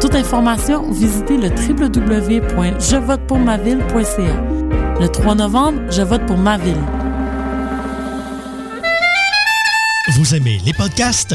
Toute information, visitez le www.jevotepourmaville.ca. Le 3 novembre, je vote pour ma ville. Vous aimez les podcasts?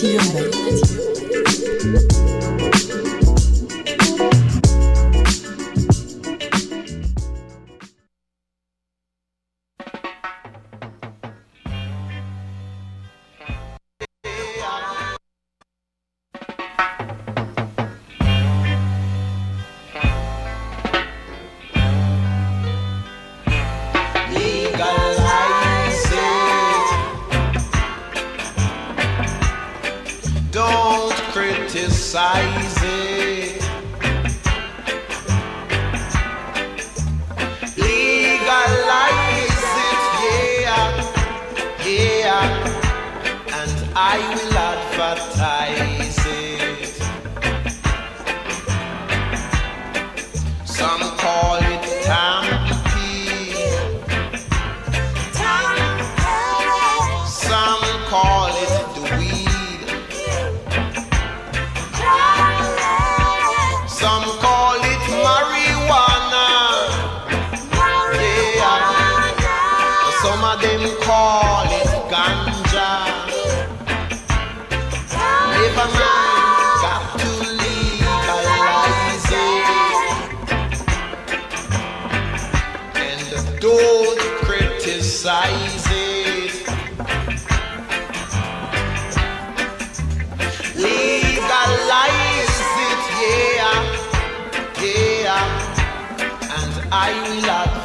Sillón Verde. Them call it ganja. Never mind, got to legalize it. And don't criticize it. Legalize it, yeah, yeah, and I will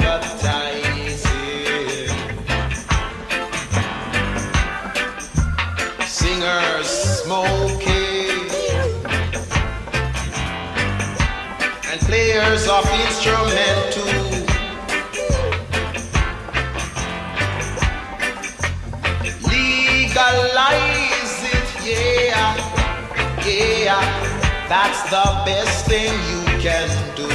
players of instrument too. Legalize it, yeah, yeah. That's the best thing you can do.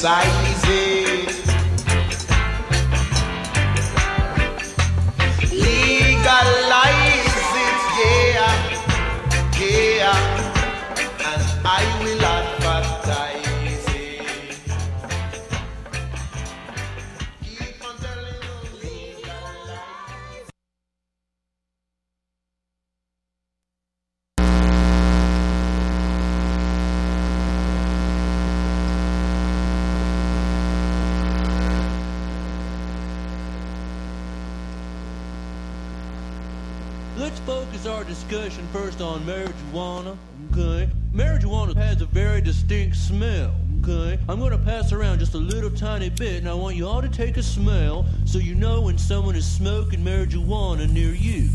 Side. little tiny bit, and I want you all to take a smell so you know when someone is smoking marijuana near you.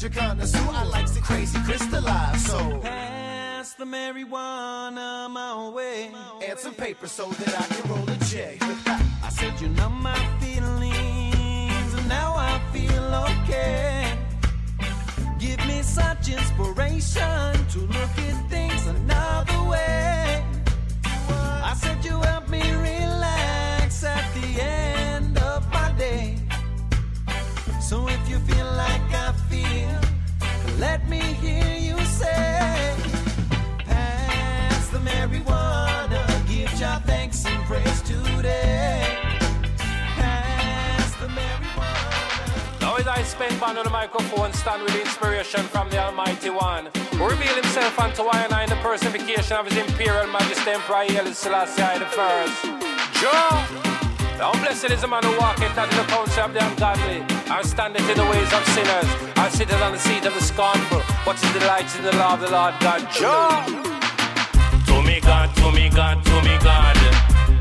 Be the ganja connoisseur, I like the crazy crystallized. So pass the marijuana my way. And some paper so that I can roll a J. I said you know my feelings, and now I feel okay. Give me such inspiration to look at things another way. I said you help me relax at the end of my day. So if you feel like let me hear you say, Pass the marijuana, give your thanks and praise today. Pass the marijuana. Now as I spend on the microphone, stand with inspiration from the Almighty One, who reveal himself unto I and I in the personification of his imperial majesty Emperor Haile Selassie I the first. Joe! Now blessed is the man who walketh in the counsel of the ungodly, and standeth in the ways of sinners, and sitteth on the seat of the scornful, but his delights in the law of the Lord God. John. To me God, to me God, to me God.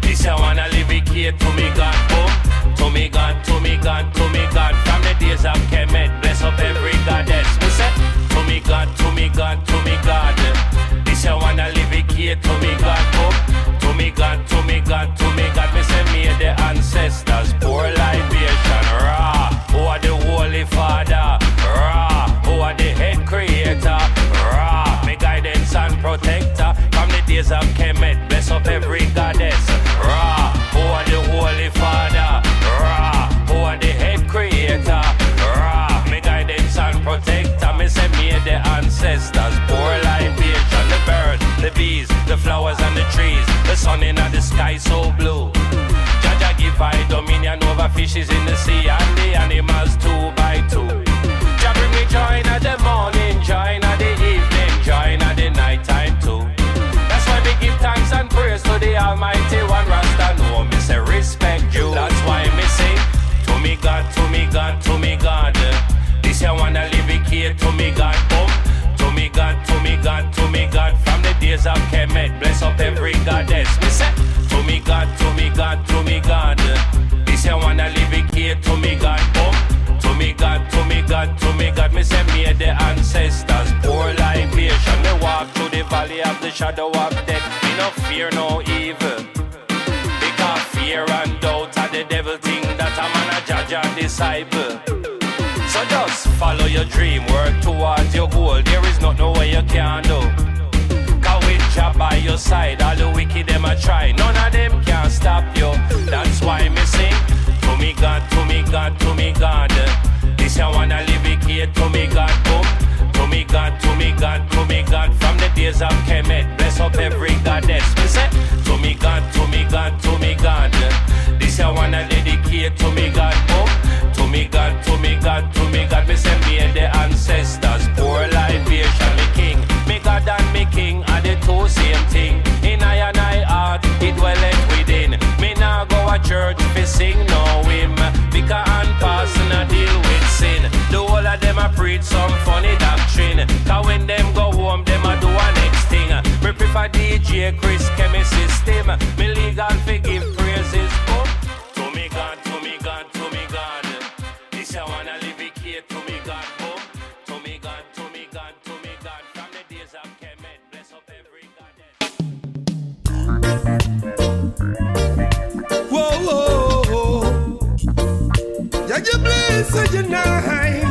This I wanna live it here to me God. Oh, to me God, to me God, to me God. From the days of Kemet, bless up every goddess. Me say, to me God, to me God, to me God. This I wanna live it here to me God. Oh, to me God, to me God, to me God. Me say, me the ancestors pour libation. Ra, who are the holy Father? Ra, who are the head creator? Ra, me guidance and protector. From the days of Kemet, bless up every goddess. Ra, who are the holy father? Ra, who are the head creator? Ra, me guidance and protector. Me say me the ancestors. Birds, the bees, the flowers and the trees. The sun in the sky so blue. Jaja give I dominion over fishes in the sea and the animals two by two. Jah bring me joy in the morning, joy in the evening, joy in the night time too. That's why we give thanks and praise to the Almighty One. Rasta know me say respect you. That's why me say to me God, to me God, to me God. This I wanna live it here to me God. Days of Kemet, bless up every goddess. Me say to me God, to me God, to me God. This I wanna live it here to me God. Oh, to me God, to me God, to me God. Me say me the ancestors pour libation. Me walk through the valley of the shadow of death. Me no fear no evil. Because fear and doubt are the devil thing that I'm a judge and disciple. So just follow your dream, work towards your goal. There is not no way you can do. Jah by your side, all the wicked them a try. None of them can stop you. That's why me sing. To me God, to me God, to me God. This I wanna live it here to me God. Boom. To me God, to me God, to me God. From the days of Kemet, bless up every goddess. Me say, to me God, to me God, to me God. This I wanna dedicate to me God. Boom. To me God, to me God, to me God. Me say me and the ancestors church fi sing now him. Vicar and pastor a deal with sin. The whole of them a preach some funny doctrine. Cause when them go home, them a do a next thing. Me prefer DJ Chris Chemist system. Me legal forgive. Bless and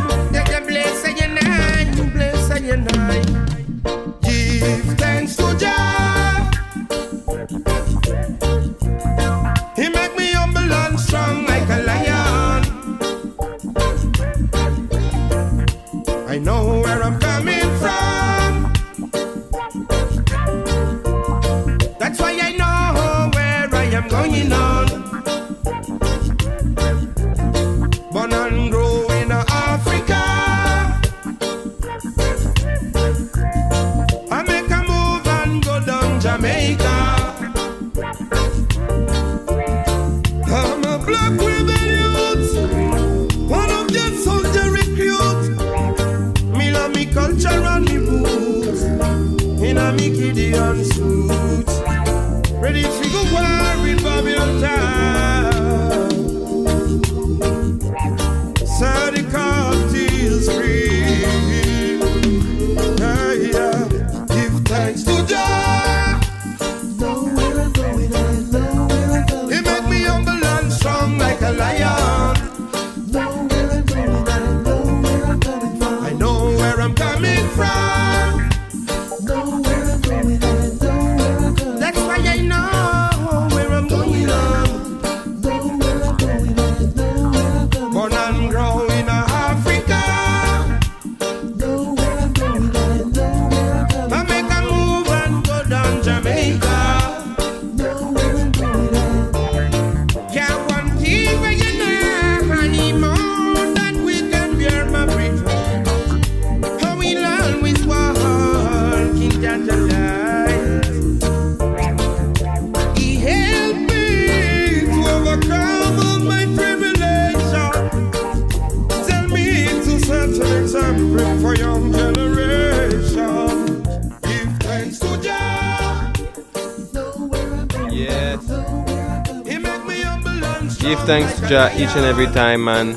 thanks to each and every time, man.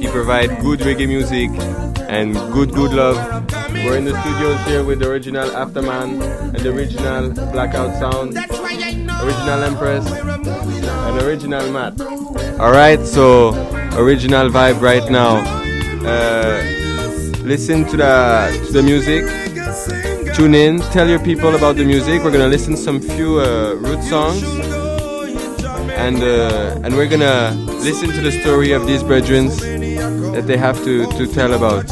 He provide good reggae music and good, good love. We're in the studios here with the original Afterman and the original Blackout Sound, original Empress, and original Matt. Alright, so original vibe right now. Uh, listen to the to the music. Tune in. Tell your people about the music. We're gonna listen some few uh, root songs, and uh, and we're gonna listen to the story of these brethren that they have to to tell about.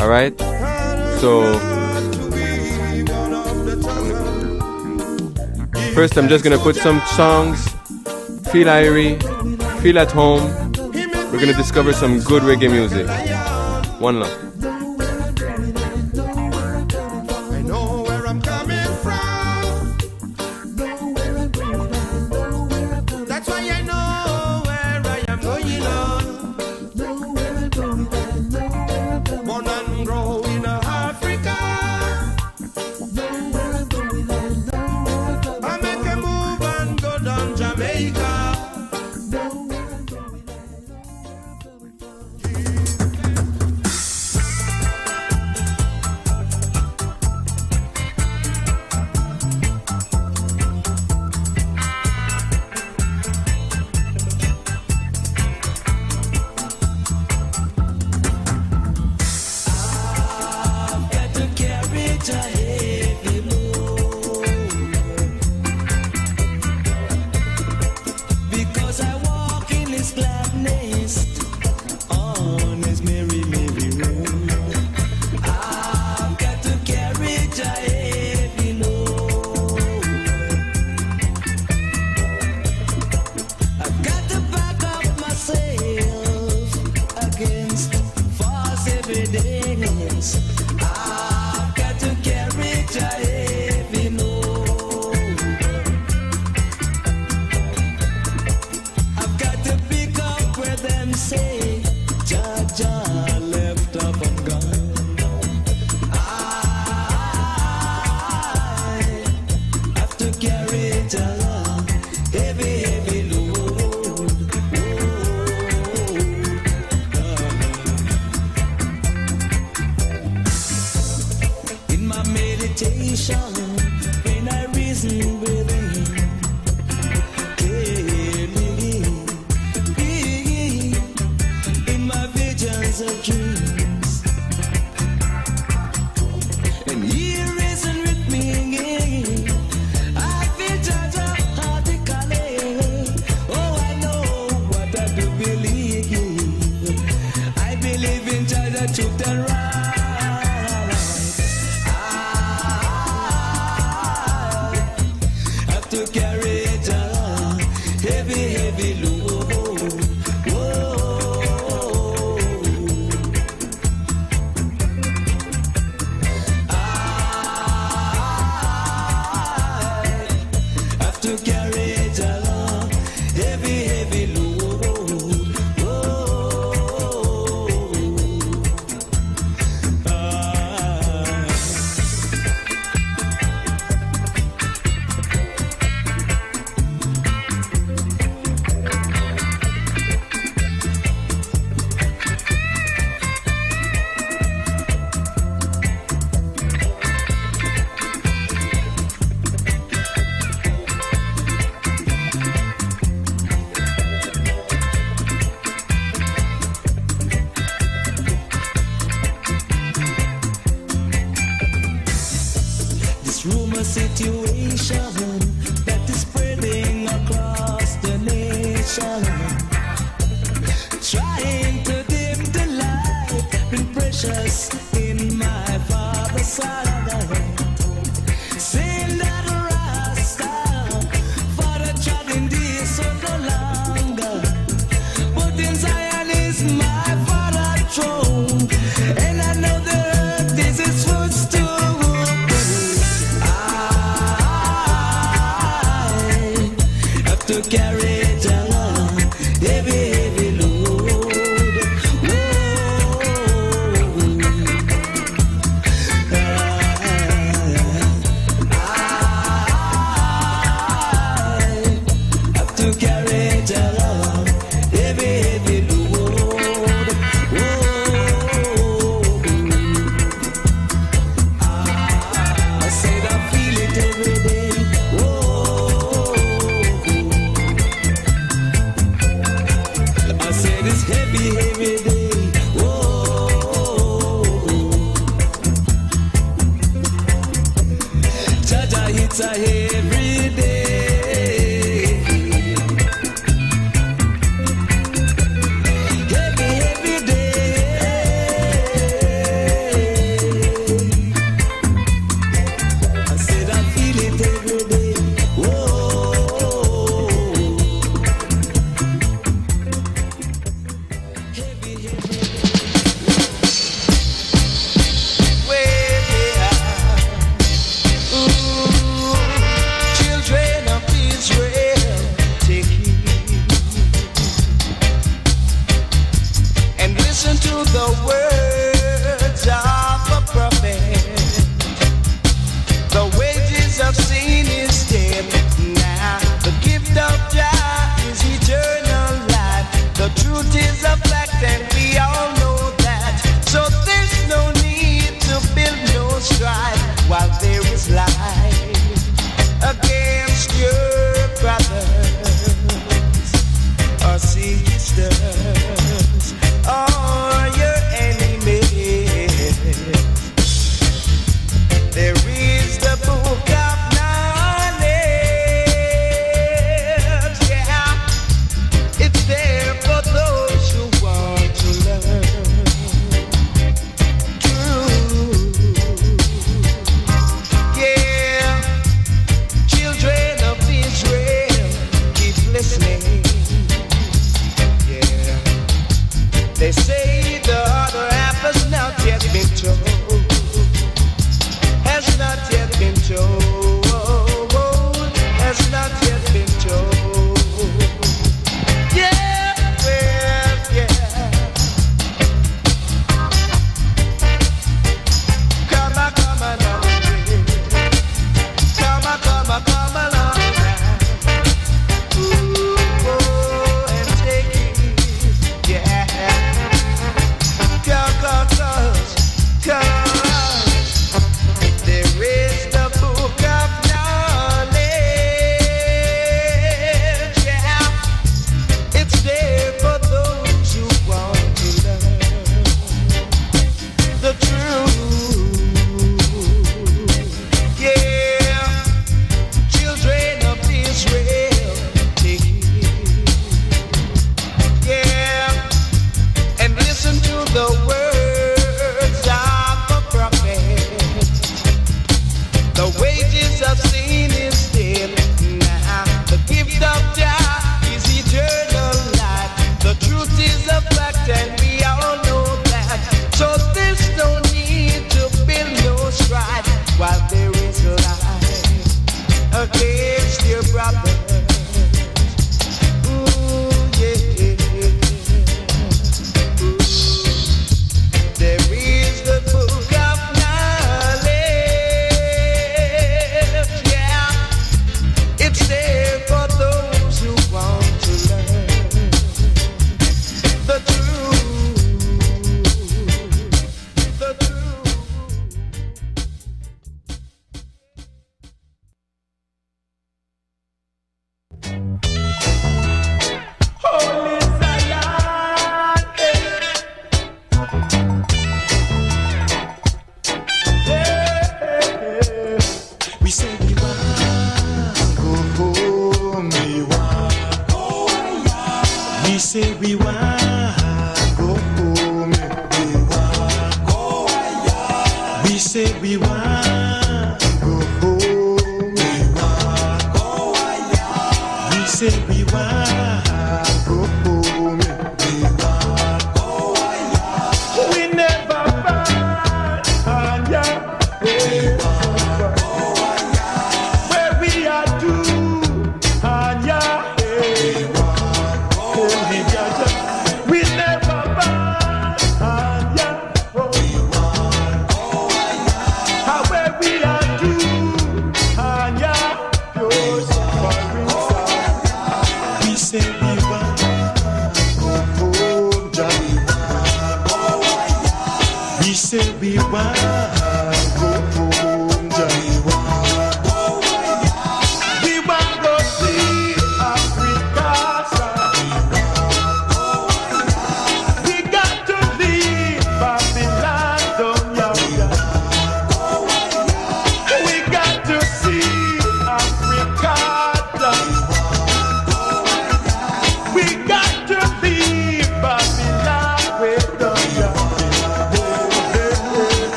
All right. So first, I'm just gonna put some songs. Feel airy, feel at home. We're gonna discover some good reggae music. One love.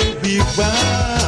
We say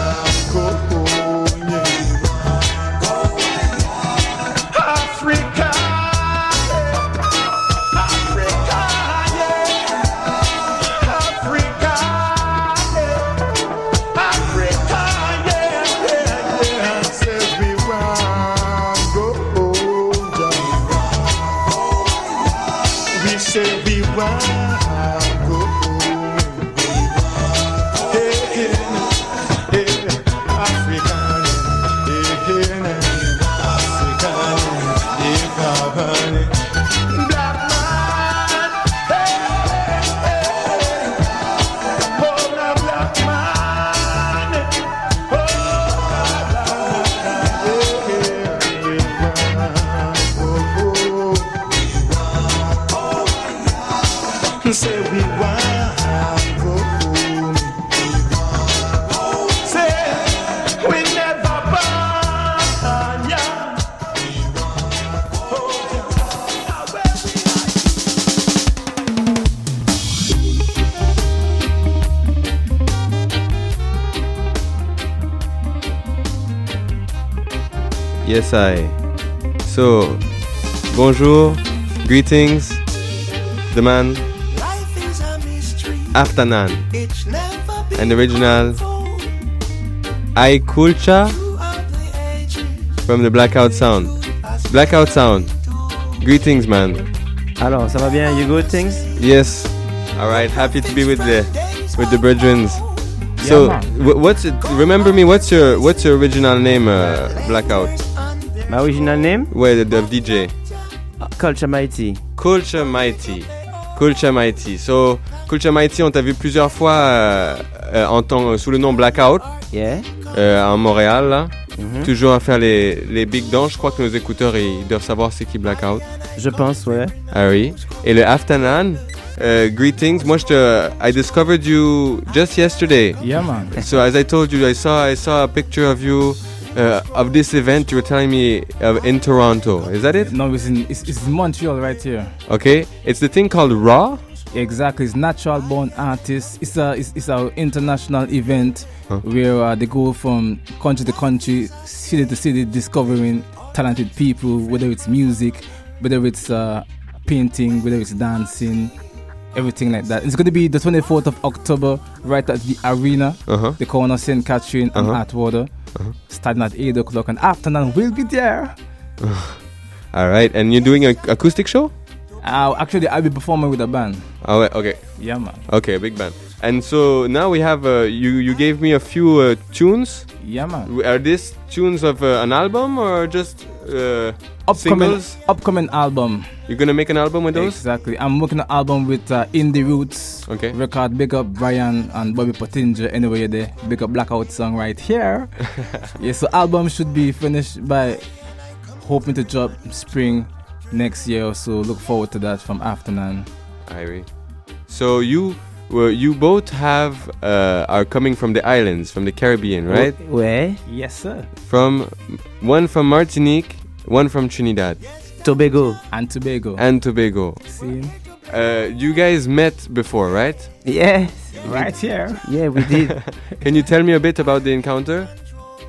So, bonjour, greetings, the man, Aftanan, and the original I Kulcha from the Blackout Sound. Blackout Sound, greetings, man. Alors, ça va bien? You good things? Yes. All right. Happy to be with the with the brethrens. So, what's it? Remember me? What's your what's your original name? Uh, Blackout. My original name? Ouais, the, the DJ. Culture Mighty. Culture Mighty. Culture Mighty. So, Culture Mighty, on t'a vu plusieurs fois euh, euh, en tant, sous le nom Blackout. Yeah. Euh, à Montréal, là. Mhm. Toujours à faire les, les big dance. Je crois que nos écouteurs, ils doivent savoir c'est qui Blackout. Je pense, ouais. Ah oui. Et le Afternoon, uh, greetings. Moi, je te, I discovered you just yesterday. Yeah, man. So as I told you, I saw I saw a picture of you uh, of this event. You were telling me of in Toronto. Is that it? No, it's in it's, it's Montreal right here. Okay. It's the thing called Raw. Exactly, it's natural born artists. It's a it's, it's an international event Huh. where uh, they go from country to country, city to city, discovering talented people. Whether it's music, whether it's uh, painting, whether it's dancing, everything like that. It's going to be the 24th of October, right at the arena, Uh-huh. the corner St. Catherine and Uh-huh. Starting at 8 o'clock. And afternoon, we'll be there. All right. And you're doing an acoustic show? Uh, actually, I'll be performing with a band. Oh, okay. Yeah, man. Okay, big band. And so now we have uh, you. You gave me a few uh, tunes. Yeah, man. Are these tunes of uh, an album or just uh, Upcoming, singles? upcoming album. You're gonna make an album with those? Exactly. I'm working an album with uh, Indie Roots. Okay. Record. Big up Brian and Bobby Pottinger. Anyway, you're there. Big up Blackout song right here. yeah. So album should be finished by hoping to drop spring next year. So look forward to that from Afternoon. Irie. So you well, you both have uh, are coming from the islands, from the Caribbean, right? Ouais. Yes, sir. From one from Martinique, one from Trinidad. Tobago. And Tobago. And Tobago. See? Uh, you guys met before, right? Yes. Right here. Yeah, we did. Can you tell me a bit about the encounter?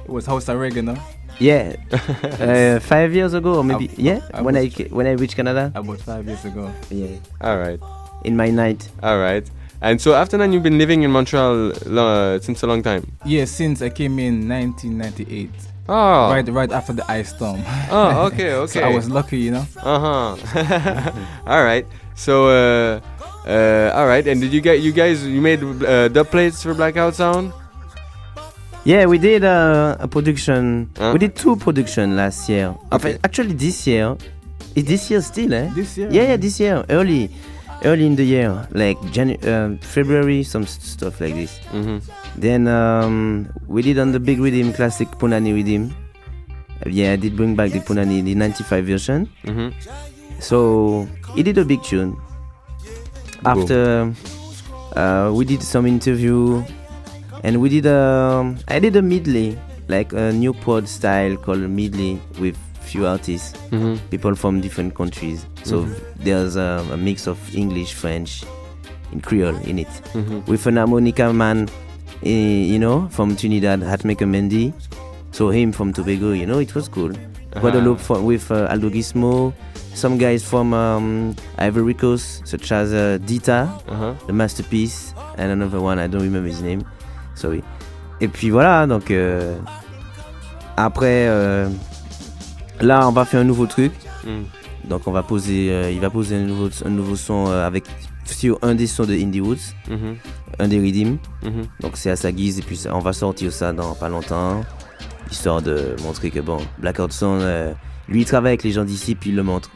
It was House of Reggae, no? Yeah. uh, five years ago, or maybe. I- yeah. I when I was- ca- when I reached Canada. About five years ago. Yeah. All right. In my night. All right. And so after that, you've been living in Montreal uh, since a long time. Yes, since I came in 1998. Oh. Right, right after the ice storm. Oh, okay, okay. so I was lucky, you know. Uh huh. all right. So, uh, uh, all right. And did you get you guys you made uh, dub plates for Blackout Sound? Yeah, we did uh, a production. Huh? We did two production last year. Okay. Actually, this year. Is this year still, eh? This year? Yeah, yeah, this year. Early. Early in the year. Like Janu- um, February, some stuff like this. Mhm. Then um, we did on the big rhythm, classic Punani rhythm. Uh, Yeah, I did bring back the Punani, the 95 version. Mhm. So he did a big tune. After uh, we did some interview, and we did um, I did a medley, like a new pod style called medley with few artists, Mhm. people from different countries. So Mhm. there's um, a mix of English, French, and Creole in it. Mhm. With an harmonica man, eh, you know, from Trinidad, Hatmaker Mendy. So him from Tobago, you know, it was cool. Guadeloupe for, with uh, Aldo Gizmo, some guys from um, Ivory Coast, such as uh, Dita, Uh-huh. The Masterpiece, and another one, I don't remember his name. Sorry. Et puis voilà, donc euh, après, euh, là, on va faire un nouveau truc. Mm. Donc on va poser, euh, il va poser un nouveau, un nouveau son euh, avec sur un des sons de Indie Woods, Mhm. un des rhythms. Mhm. Donc c'est à sa guise et puis on va sortir ça dans pas longtemps, histoire de montrer que bon, Blackout Sound, euh, lui il travaille avec les gens d'ici puis il le montre.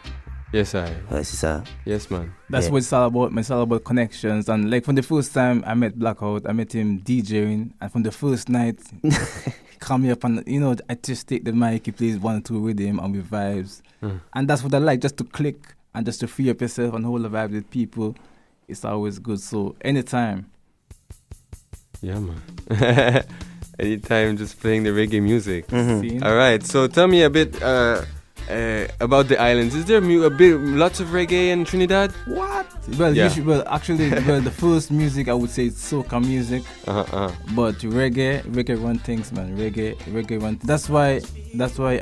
Yes, I. Ouais, c'est ça. Yes, man. That's Yeah. what it's all about. man. It's all about connections. And like from the first time I met Blackout, I met him DJing, and from the first night, he called me up and you know I just take the mic, he plays one or two with him, and we vibes, Mm. and that's what I like, just to click and just to free up yourself and hold the vibe with people. It's always good. So anytime. Yeah, man. Anytime just playing the reggae music. Mhm. All right. So tell me a bit uh, uh, about the islands. Is there mu- a bit lots of reggae in Trinidad? What? Well, Yeah. usually, well, actually, well, the first music I would say it's soca music, Uh-huh, uh-huh. but reggae, reggae run things, man. Reggae, reggae run. That's why, that's why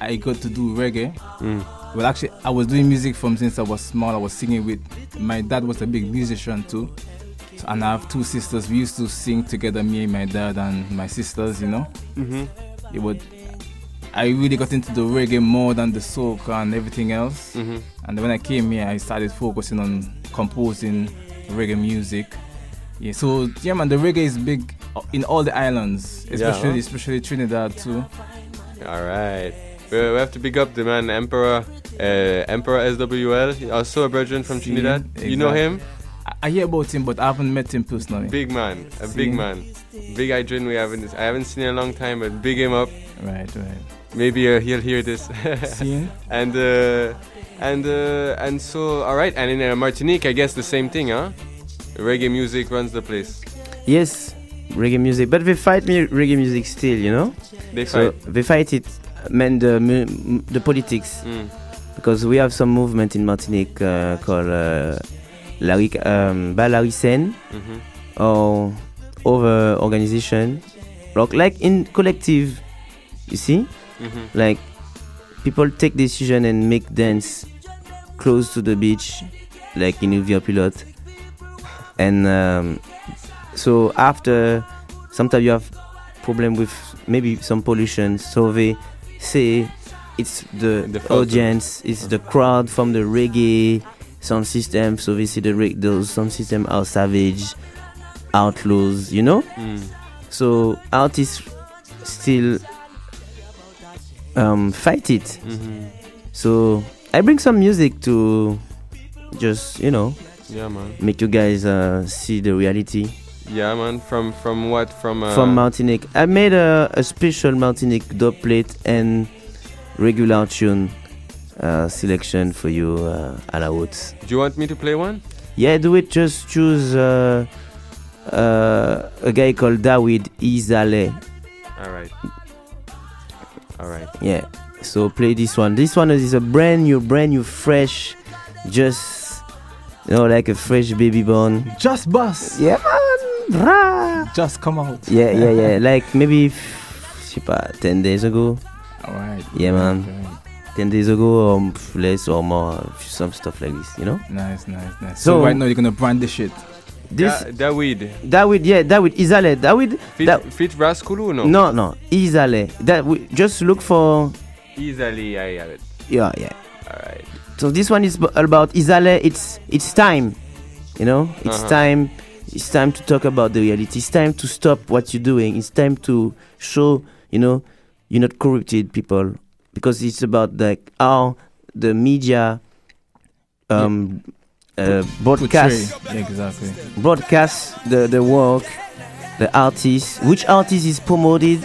I, I got to do reggae. Mm. Well, actually, I was doing music from since I was small. I was singing with my dad was a big musician too, so, and I have two sisters. We used to sing together, me and my dad and my sisters. You know, Mhm. it would. I really got into the reggae more than the soca and everything else. Mhm. And when I came here, I started focusing on composing reggae music. Yeah, so yeah, man, the reggae is big in all the islands, especially huh? especially Trinidad too. All right. We we have to big up the man Emperor uh, Emperor SWL. Also a brethren from See, Trinidad. You know him? I, I hear about him, but I haven't met him personally. Big man, a See? big man, big Adrian. We haven't I haven't seen in a long time, but big him up. Right, right. Maybe uh, he'll hear this. And uh, and uh, and so all right. And in uh, Martinique, I guess the same thing, huh? Reggae music runs the place. Yes, reggae music, but they fight me reggae music still, you know. They so fight. they fight it, man. The the politics, Mm. because we have some movement in Martinique uh, called uh, Larry um, Balaricen Mhm. or other organization, like like in collective. You see, Mhm. like people take decision and make dance close to the beach, like in Uvia Pilot. And um, so after, sometimes you have problem with maybe some pollution. So they say it's the, The audience, it's the crowd from the reggae sound system. So they see the reg- those sound system are savage, outlaws, you know. Mm. So artists still um, fight it. Mhm. So I bring some music to just you know Yeah, man. make you guys uh, see the reality Yeah, man. From from what? From uh, from Martinique. I made a, a special Martinique dub plate and regular tune uh, selection for you uh, à la haute. Do you want me to play one? Yeah, do it. Just choose uh, a guy called Dawid Izale. All right. All right. Yeah. So play this one. This one is a brand new, brand new, fresh, just you know, like a fresh baby born. Just bust. Yeah, man. Rah. Just come out. Yeah, yeah, yeah. like maybe, f- je sais pas, 10 days ago. Alright. Yeah, man. 10 days ago, or f- less or more, some stuff like this, you know? Nice, nice, nice. So, So- right now you're gonna brand this shit. This, Da- Dawid. Dawid, yeah, Dawid Izale. Dawid. Fit, Da- fit Raskulu, no? no, no, Izale. That we just look for. Easily, I have it. Yeah, yeah. Alright. So this one is b- about Izale. It's it's time, you know. It's Uh-huh. time. It's time to talk about the reality. It's time to stop what you're doing. It's time to show, you know, you're not corrupted people because it's about like how the media um uh, broadcast Portray. Exactly. broadcast the the work, the artist, which artist is promoted,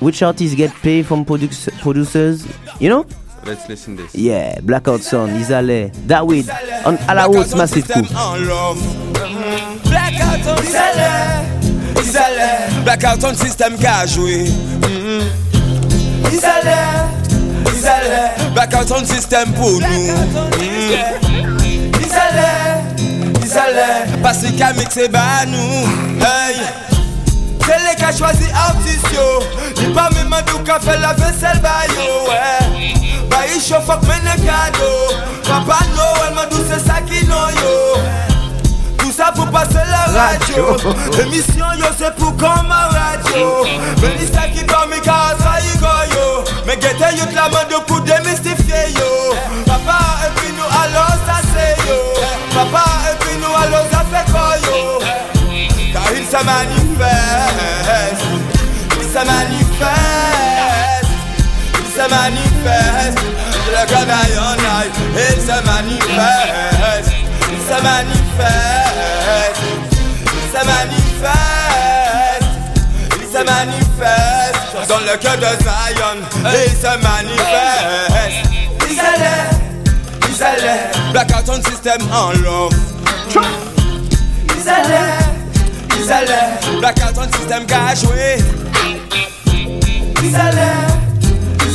which artists get paid from produc- producers, you know. Let's listen this. Yeah, Blackout Son, Isale, Dawid, on à la haute massive coup. Mm-hmm. Blackout on Isale, Isale, Blackout on system qu'a joué. Mm-hmm. Isale, Isale, Blackout on system pour nous. Isale, Isale, parce qu'a mixé bah nous. Hey. C'est les qu'a choisi artistes yo. Ni pas même mandou qu'a fait la vaisselle bah yo ouais Bah il chauffe fuck men cadeau Papa Noël mandou c'est ça qui non yo. Tout ça pour passer la radio. L'émission yo c'est pour comme radio. Mais ça qui dorment car ça y go yo. Mais guettez yo la mandou pour démystifier yo car il se manifeste, il se manifeste, il se manifeste, le canaille en aille, il se manifeste, il se manifeste, il se manifeste, il se manifeste, dans le cœur de Zion, il se manifeste, il allait, il allait, blackout on system en love. Ils allaient, ils allaient, blackout on system qu'a joué. Ils allaient, ils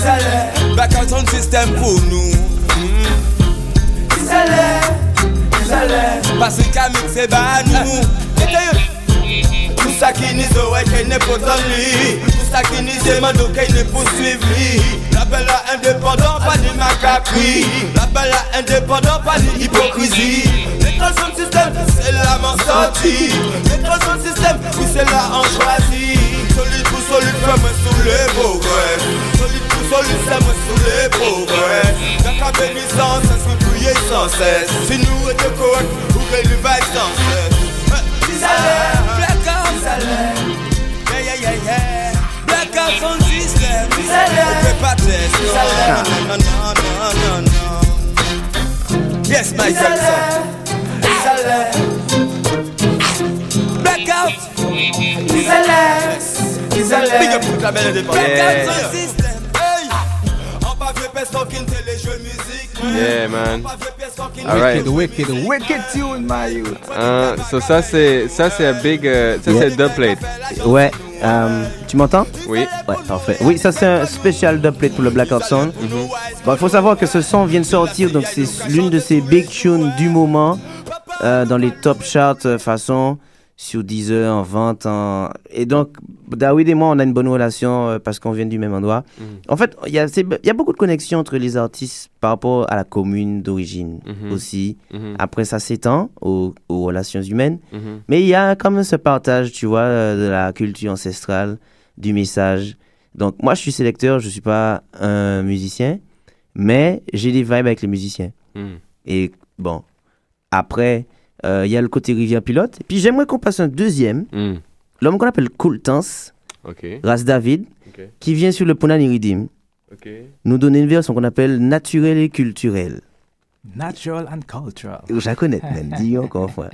allaient, blackout on system pour nous. Mm. Ils allaient, ils allaient, parce qu'à mixer bah nous. Tout ça qui nous aurait qu'il n'est pas dans lui. Tout ça qui nous demande qu'il n'est pas suivi L'appel à indépendant, pas de macacri L'appel à indépendant, pas d'hypocrisie L'écran de système, m'en sortie L'écran de système, oui c'est là en choisit Solide pour solide, fais-moi sous les progrès. Solide pour solide, fais-moi sous les progrès. La cap bénissance, ce prier sans cesse. Si nous étions corrects, ou que nous vaille sans cesse. Isale, blackout, Isale, yeah yeah yeah yeah, blackout on system, on fait pas test, non non non non non. Yes, my Jackson. Isale, blackout, Isale, Isale, big up toute la belle indépendance. Yeah. Man. Wicked, Alright. Wicked, wicked, wicked tune, my youth. Uh, so ça c'est ça c'est un big euh, ça c'est Yeah. dubplate. Ouais, euh, tu m'entends? Oui. Ouais, parfait. Oui, ça c'est un spécial dubplate pour le Blackout Sound. Bon, il faut savoir que ce son vient de sortir, donc c'est l'une de ces big tunes du moment euh, dans les top charts euh, façon sur Deezer, en vente. En... Et donc, David et moi, on a une bonne relation euh, parce qu'on vient du même endroit. En fait, il y, a- y beaucoup de connexions entre les artistes par rapport à la commune d'origine Mhm. aussi. Mhm. Après, ça s'étend aux, aux relations humaines. Mhm. Mais il y a quand même ce partage, tu vois, euh, de la culture ancestrale, du message. Donc, moi, je suis sélecteur, je suis pas un musicien, mais j'ai des vibes avec les musiciens. Mhm. Et bon, après, euh, il y a le côté rivière pilote. Et puis, j'aimerais qu'on passe un deuxième, Mhm. l'homme qu'on appelle Coultance, Ok. Ras David, qui vient sur le Punani Ridim, Ok. nous donner une version qu'on appelle naturelle et culturelle. Natural and cultural. Je la connais même, dis encore une fois.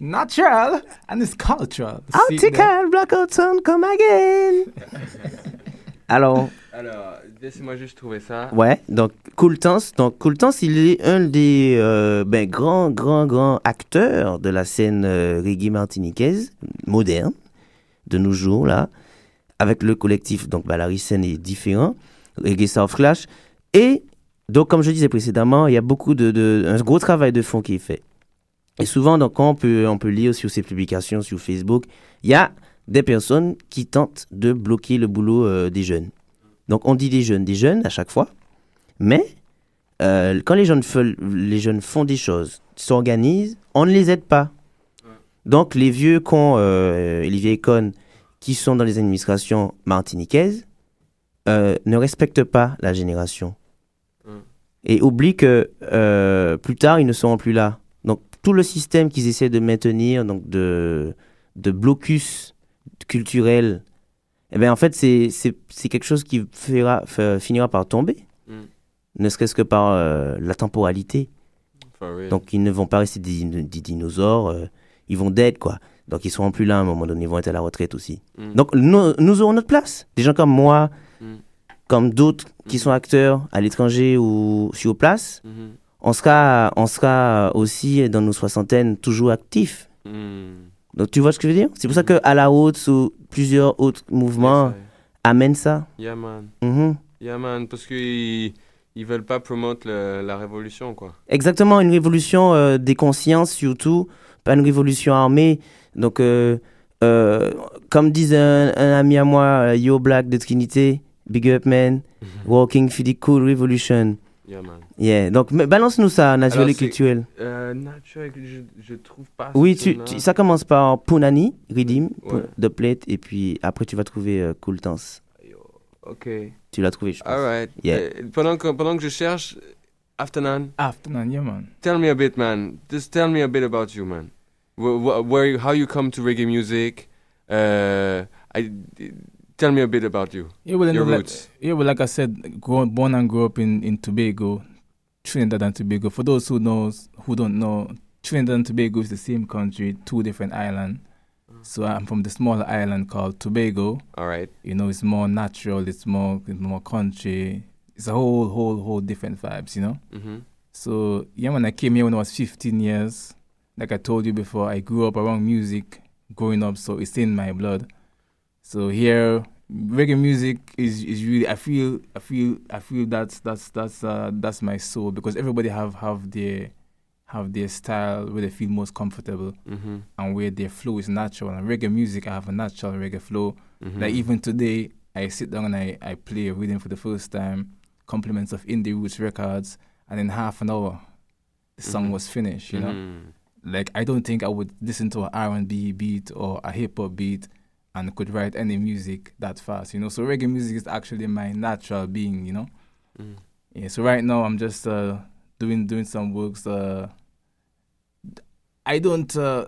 Natural and it's cultural. Article, Sound, come again. Alors, Alors, laissez-moi juste trouver ça. Ouais, donc Coultance, donc Coultance, il est un des euh, ben, grands, grands, grands acteurs de la scène euh, reggae martiniquaise moderne. de nos jours, là, avec le collectif, donc bah, la Ricen est différent, Reggae South Clash. Et donc, comme je disais précédemment, il y a beaucoup de, de- un gros travail de fond qui est fait. Et souvent, donc, quand on peut, on peut lire sur ces publications sur Facebook, il y a des personnes qui tentent de bloquer le boulot euh, des jeunes. Donc, on dit des jeunes, des jeunes à chaque fois, mais euh, quand les jeunes, font, les jeunes font des choses, s'organisent, on ne les aide pas. Donc, les vieux cons euh, et les vieilles connes qui sont dans les administrations martiniquaises euh, ne respectent pas la génération. Et oublient que euh, plus tard, ils ne seront plus là. Donc, tout le système qu'ils essaient de maintenir, donc de, de blocus culturel, eh bien, en fait, c'est quelque chose qui fera, finira par tomber. Mm. Ne serait-ce que par euh, la temporalité. Donc, ils ne vont pas rester des, des dinosaures, euh, ils vont d'être, quoi. Donc, ils seront plus là à un moment donné, ils vont être à la retraite aussi. Mm. Donc, nous, nous aurons notre place. Des gens comme moi, Mm. comme d'autres qui sont acteurs à l'étranger ou sur place, Mhm. on, sera, on sera aussi dans nos soixantaines toujours actifs. Donc, tu vois ce que je veux dire? C'est pour ça qu'à la haute, ou plusieurs autres mouvements amènent ça. Yeah, man. Mhm. Yeah, man. Parce qu'ils ils veulent pas promouvoir la révolution, quoi. Exactement, une révolution euh, des consciences surtout, pas une révolution armée. Donc, euh, euh, comme disait un, un ami à moi, Yo Black de Trinité, Big Up Man, Walking for the Cool Revolution. Yeah, man. Yeah, donc balance-nous ça, naturel Alors, culturel. Euh, naturel, je, je trouve pas. Oui, tu, ça commence par Punani, Redeem, Ouais. de Plate, et puis après tu vas trouver euh, Cool Dance. Ok. Tu l'as trouvé, je pense. Alright. Yeah. Euh, pendant, que, pendant que je cherche, Afternoon. Afternoon, yeah, man. Tell me a bit, man. Just tell me a bit about you, man. Where, where, where you, how you come to reggae music. Uh, I, tell me a bit about you. Yeah, well, Your like, roots. yeah, well, like I said, grow, born and grew up in, in Tobago, Trinidad and Tobago. For those who knows who don't know, Trinidad and Tobago is the same country, two different islands. So I'm from the smaller island called Tobago. All right. You know, it's more natural. It's more it's more country. It's a whole whole whole different vibes. You know. Mhm. So yeah, when I came here when I was 15 years, like I told you before, I grew up around music, growing up, so it's in my blood. So here, reggae music is is really I feel I feel I feel that's that's that's uh, that's my soul because everybody have have their have their style where they feel most comfortable Mhm. and where their flow is natural. And reggae music, I have a natural reggae flow. Mhm. Like even today, I sit down and I, I play a rhythm for the first time, compliments of Indie Roots Records, and in half an hour, the song Mhm. was finished. You know, Mhm. like I don't think I would listen to an R and B beat or a hip hop beat and could write any music that fast. You know, so reggae music is actually my natural being. You know, Mm. yeah. So right now I'm just uh, doing doing some works. Uh, I don't. Uh,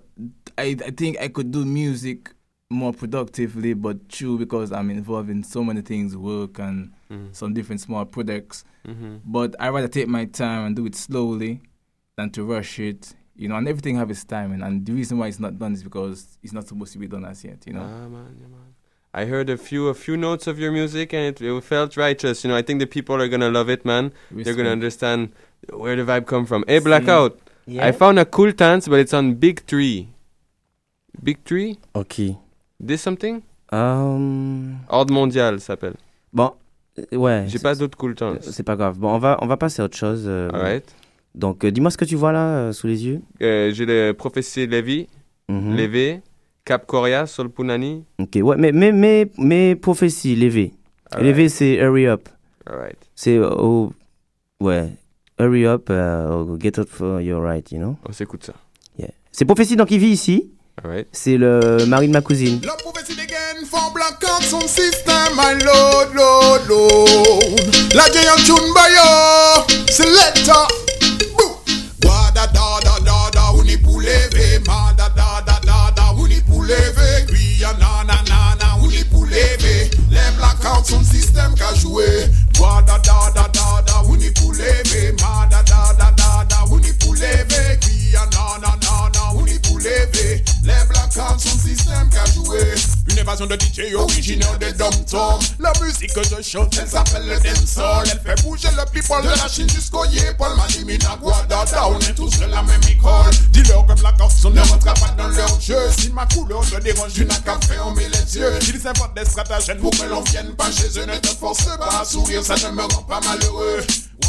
I I think I could do music more productively, but true because I'm involved in so many things, work and Mm. some different small projects. Mhm. But I rather take my time and do it slowly than to rush it. You know, and everything have its timing. And the reason why it's not done is because it's not supposed to be done as yet. You know. Ah, man, yeah, man. I heard a few a few notes of your music and it, it felt righteous. You know, I think the people are gonna love it, man. They're gonna understand where the vibe come from. Hey, Blackout. Yeah. I found a cool dance, but it's on Big Tree. Big Tree. Ok. This something? Um, Ordre mondial s'appelle. Bon, ouais. J'ai pas d'autres cool dance. C'est pas grave. Bon, on va, on va passer à autre chose. euh, Alright. Donc, euh, dis-moi ce que tu vois là, euh, sous les yeux. Euh, J'ai le prophétie Lévi, Mhm. Lévé, Cap Coria, Sol Punani. Ok, ouais, mais, mais, mais, mais prophétie, lever. Alright. Lever, c'est hurry up. Alright. C'est, euh, oh, ouais, hurry up, or get up for your right, you know? On s'écoute ça. Yeah. C'est prophétie, donc il vit ici. Alright. C'est le mari de ma cousine. For black out sound system, my lord, lord, lord. La giant tune by yo, selector. Da da da da da, uni pour lever. Ma da da da da da, uni pour lever. Cria na na na na, uni. Les black out sound system qu'a joué. Wa da da da da da, uni pour lever. Ma da da da da da, uni pour lever. Les black out sound system qu'a joué. You never passion de DJ originaire des dom-toms. La musique que je chante, elle s'appelle le dancehall. Elle fait bouger le people de la Chine jusqu'au Yépol. Mani, Mina, Guadada, on est tous de la même école. Dis-leur que Black on ne rentrera pas dans leur jeu. Si ma couleur te dérange, tu n'as qu'à fermer les yeux. Ils inventent des stratagèmes pour que l'on vienne pas chez eux. Ne te force pas à sourire, ça ne me rend pas malheureux.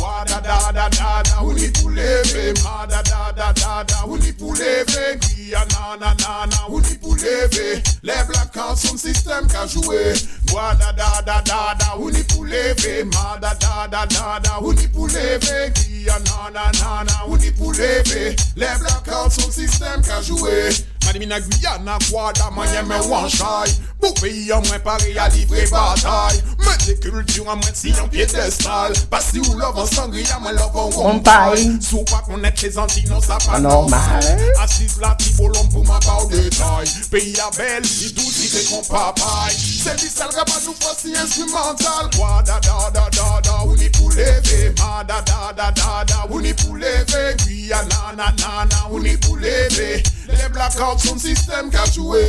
Wa da da da da da, ouli pou leve Ma da da da da da, ouli pou leve Gria na na na na, ouli pou leve Les Black Out son système qu'a joué Wa da da da da da, ouli pou leve Ma da da da da da, ouli pou leve Gria na na na na, ouli pou leve Les Black Out son système qu'a joué Madi mina Guyana, manye men peyi an mwen pare a livre batay Men de kultur an mwen si yon piedestal. Pasi ou love an sangri a mwen love an wompay Sou pa konet les anti non sa pa normal Asis la ti bolon pou ma pa ou detay. Peyi a bel, si dou si te kon papay. Se di sel rapa nou instrumental. Guada da da da da, ou ni pou leve. Ma da da da da da, ou ni pou leve. Guyana na na na, ou ni pou leve. Les Black Système qu'a joué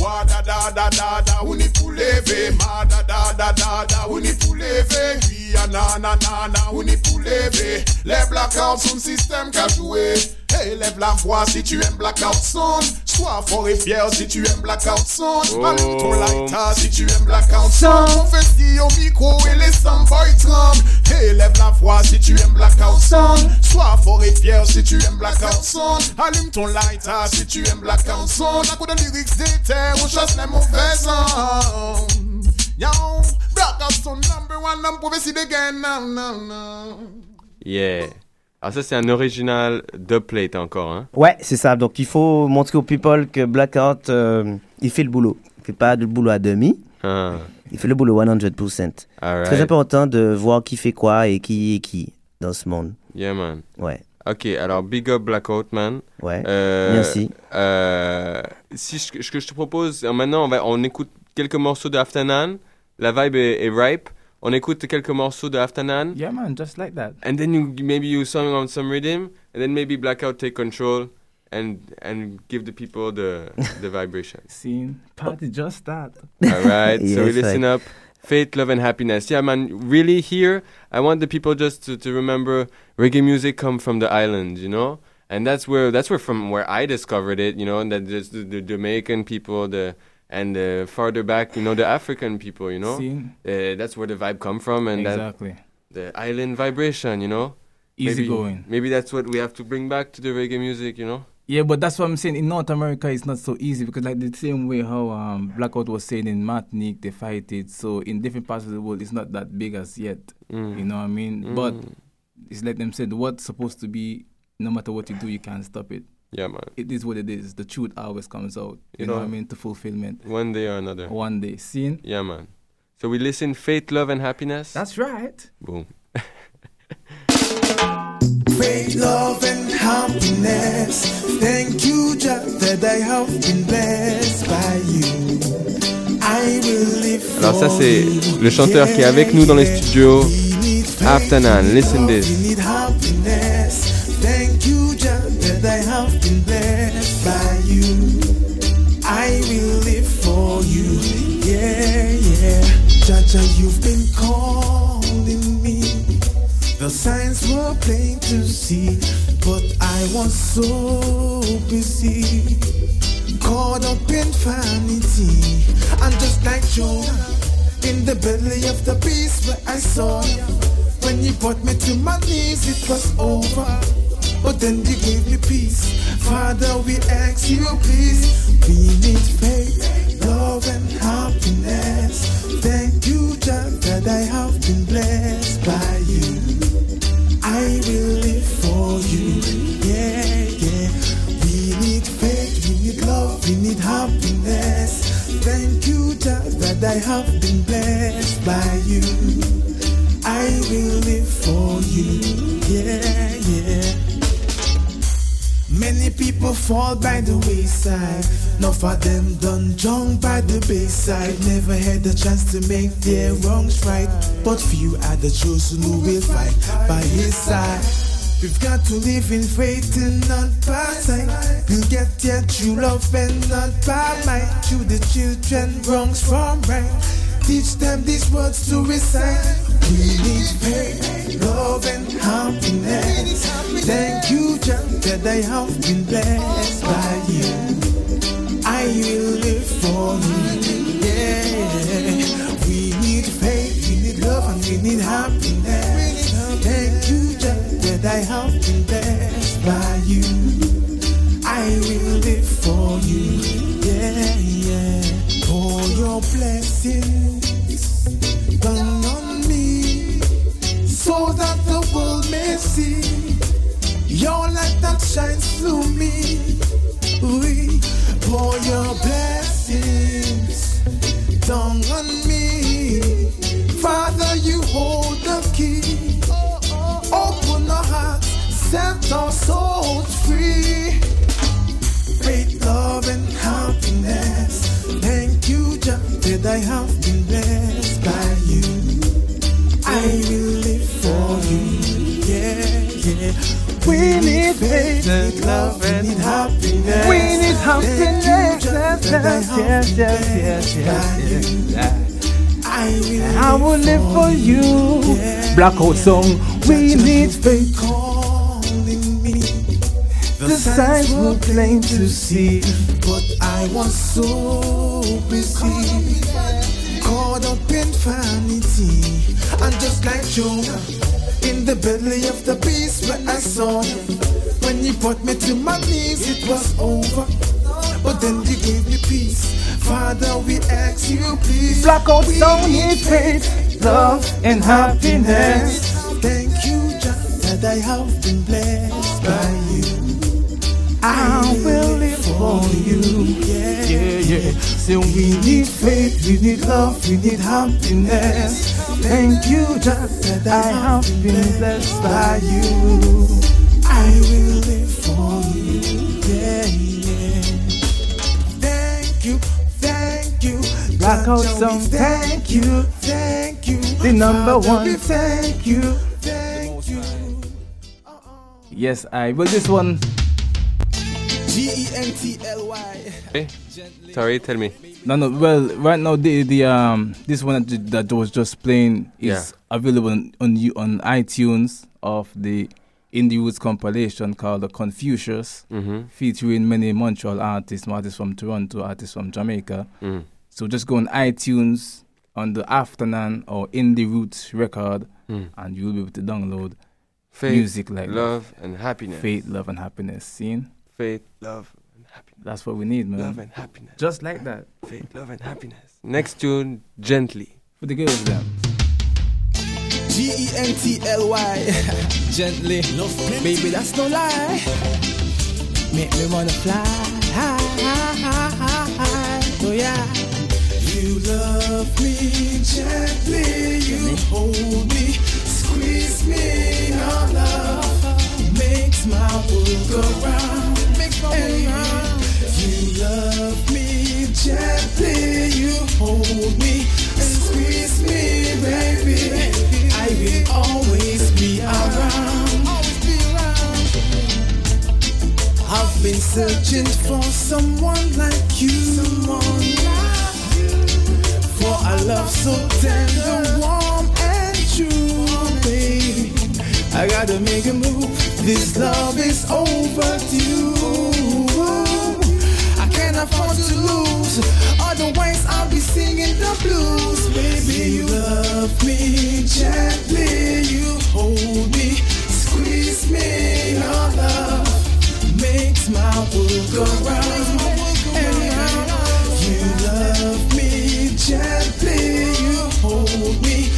Wa da da da da da, ou ni pou leve Ma da da da da da, ou ni pou leve Gria na na na na, ou ni pou leve Les Black Out son système qu'a joué Hey, lève la voix si tu aimes Blackout Sound. Sois fort et fier si tu aimes Blackout Sound. Allume ton lighter ah, si tu aimes Blackout Sound. On fait ski au micro et les soundboys tremblent. Hey, lève la voix si tu aimes Blackout Sound. Sois fort et fier si tu aimes Blackout Sound. Allume ton lighter si tu aimes Blackout Sound. À coup de lyrics d'éther, on chasse les mauvais sons. Yo, Blackout Sound number one, I'm prophecy again. No, no, no. Yeah. Ah, ça, c'est un original dubplate encore, hein? Ouais, c'est ça. Donc il faut montrer aux people que Blackout, euh, il fait le boulot. Il fait pas le boulot à demi. Ah. Il fait le boulot 100%. Alright. Très important de voir qui fait quoi et qui est qui dans ce monde. Yeah, man. Ouais. Ok, alors big up Blackout, man. Ouais. Euh, Merci. euh, si ce que je te propose, euh, maintenant, on, va, on écoute quelques morceaux de Afternoon. La vibe est, est ripe. On écoute quelques morceaux de Afternoon. Yeah, man, just like that. And then you maybe you song on some rhythm, and then maybe Blackout take control and and give the people the the vibration. Scene, party just start. All right, so we listen I- up. Faith, love, and happiness. Yeah, man. Really, here I want the people just to, to remember reggae music come from the island, you know, and that's where that's where from where I discovered it, you know, and that just the, the Jamaican people, the and uh, farther back, you know, the African people, you know, uh, that's where the vibe come from, and Exactly. that the island vibration, you know, Easy maybe, going. Maybe that's what we have to bring back to the reggae music, you know. Yeah, but that's what I'm saying. In North America, it's not so easy because, like the same way how um, Blackout was saying in Martinique, they fight it. So in different parts of the world, it's not that big as yet. Mm. You know what I mean? Mm. But it's like them said, what's supposed to be, no matter what you do, you can't stop it. Yeah, man. It is what it is. The truth always comes out. You, You know, know, what I mean? To fulfillment. One day or another. One day. Seeing? Yeah, man. So we listen faith, love, and happiness. That's right. Boom. Faith, love, and happiness. Thank you, Jah, that I have been blessed by you. I will live Alors ça for c'est you. le chanteur qui est avec nous dans les studios. Afternoon, listen We this. That I have been blessed by you. I will live for you. Yeah, yeah. Jah, you've been calling me. The signs were plain to see, but I was so busy, caught up in vanity. And just like Jonah, in the belly of the beast where I saw. When you brought me to my knees, it was over. But then you gave me peace. Father, we ask you, please. We need faith, love, and happiness. Thank you, Jah, that I have been blessed by you. I will live for you. Yeah, yeah. We need faith, we need love, we need happiness. Thank you, Jah, that I have been blessed by you. I will live for you. Yeah. Many people fall by the wayside. Not for them done drunk by the bayside. Never had the chance to make their wrongs right. But few are the chosen who will fight by his side. We've got to live in faith and not by sight. You'll get your true love and not by might. To the children, wrongs from right. Teach them these words to recite. We need faith, love, and happiness. Thank you, Jah, that I have been blessed by you. I will live for you. Yeah, we need faith, we need love, and we need happiness. Thank you, Jah, that I have been blessed by you. I will live for you. Your blessings down on me, so that the world may see your light that shines through me. We pour your blessings down on me. Father, you hold the key. Open our hearts, set our souls free. Faith, love, and happiness. You, that I have been blessed by you. I will live for you. Yeah, yeah. We need faith, love, we need happiness. We need happiness. Thank you, Jah, that I Yes, yes, yes, yes, yes, you. yes. I will I will live for you. Blackout song. We need faith. calling me. The signs were plain to see. But I was so busy, caught up in vanity. And just like Jonah, in the belly of the beast where I saw him. When he brought me to my knees, it was over. But then you gave me peace. Father, we ask you, please. Blackout We song need faith, love, and happiness. Thank you, Jah, that I have been blessed by you. I will for you. Yeah, Yeah, yeah. So we need faith, we need love, we need happiness. Thank you, Jah, that I have been blessed by you. I will live for you. Yeah, yeah. Thank you, thank you. Blackout song, thank you. thank you. The number one, thank you, thank you. Uh-uh. Yes, I. Well, this one. G E N T L Y. Hey, sorry, tell me. No, no. Well, right now the the um this one that, that was just playing is Yeah. available on on, you- on iTunes of the indie roots compilation called the Confucius, Mhm. featuring many Montreal artists, artists from Toronto, artists from Jamaica. Mhm. So just go on iTunes on the Afternoon or Indie Roots record, Mm. and you'll be able to download Faith, music like that. love, and happiness. Faith, love, and happiness. Seen? Faith, love, and happiness. That's what we need, man. Love and happiness. Just like that. Faith, love, and happiness. Next tune, gently. For the girls, them. G E N T L Y. Gently. Baby, that's no lie. Make me wanna fly. High, high, high, high, high. Oh, yeah. You love me gently. You hold me, squeeze me. Your love makes my world go round. You love me gently. You hold me and squeeze me, baby. I will always be around. I've been searching for someone like you. For a love so tender, warm, and true, baby. I gotta make a move. This love is overdue. Afford to lose. Otherwise, I'll be singing the blues. Baby, you love me gently. You hold me, squeeze me. Your love makes my world go round and round. You love me gently. You hold me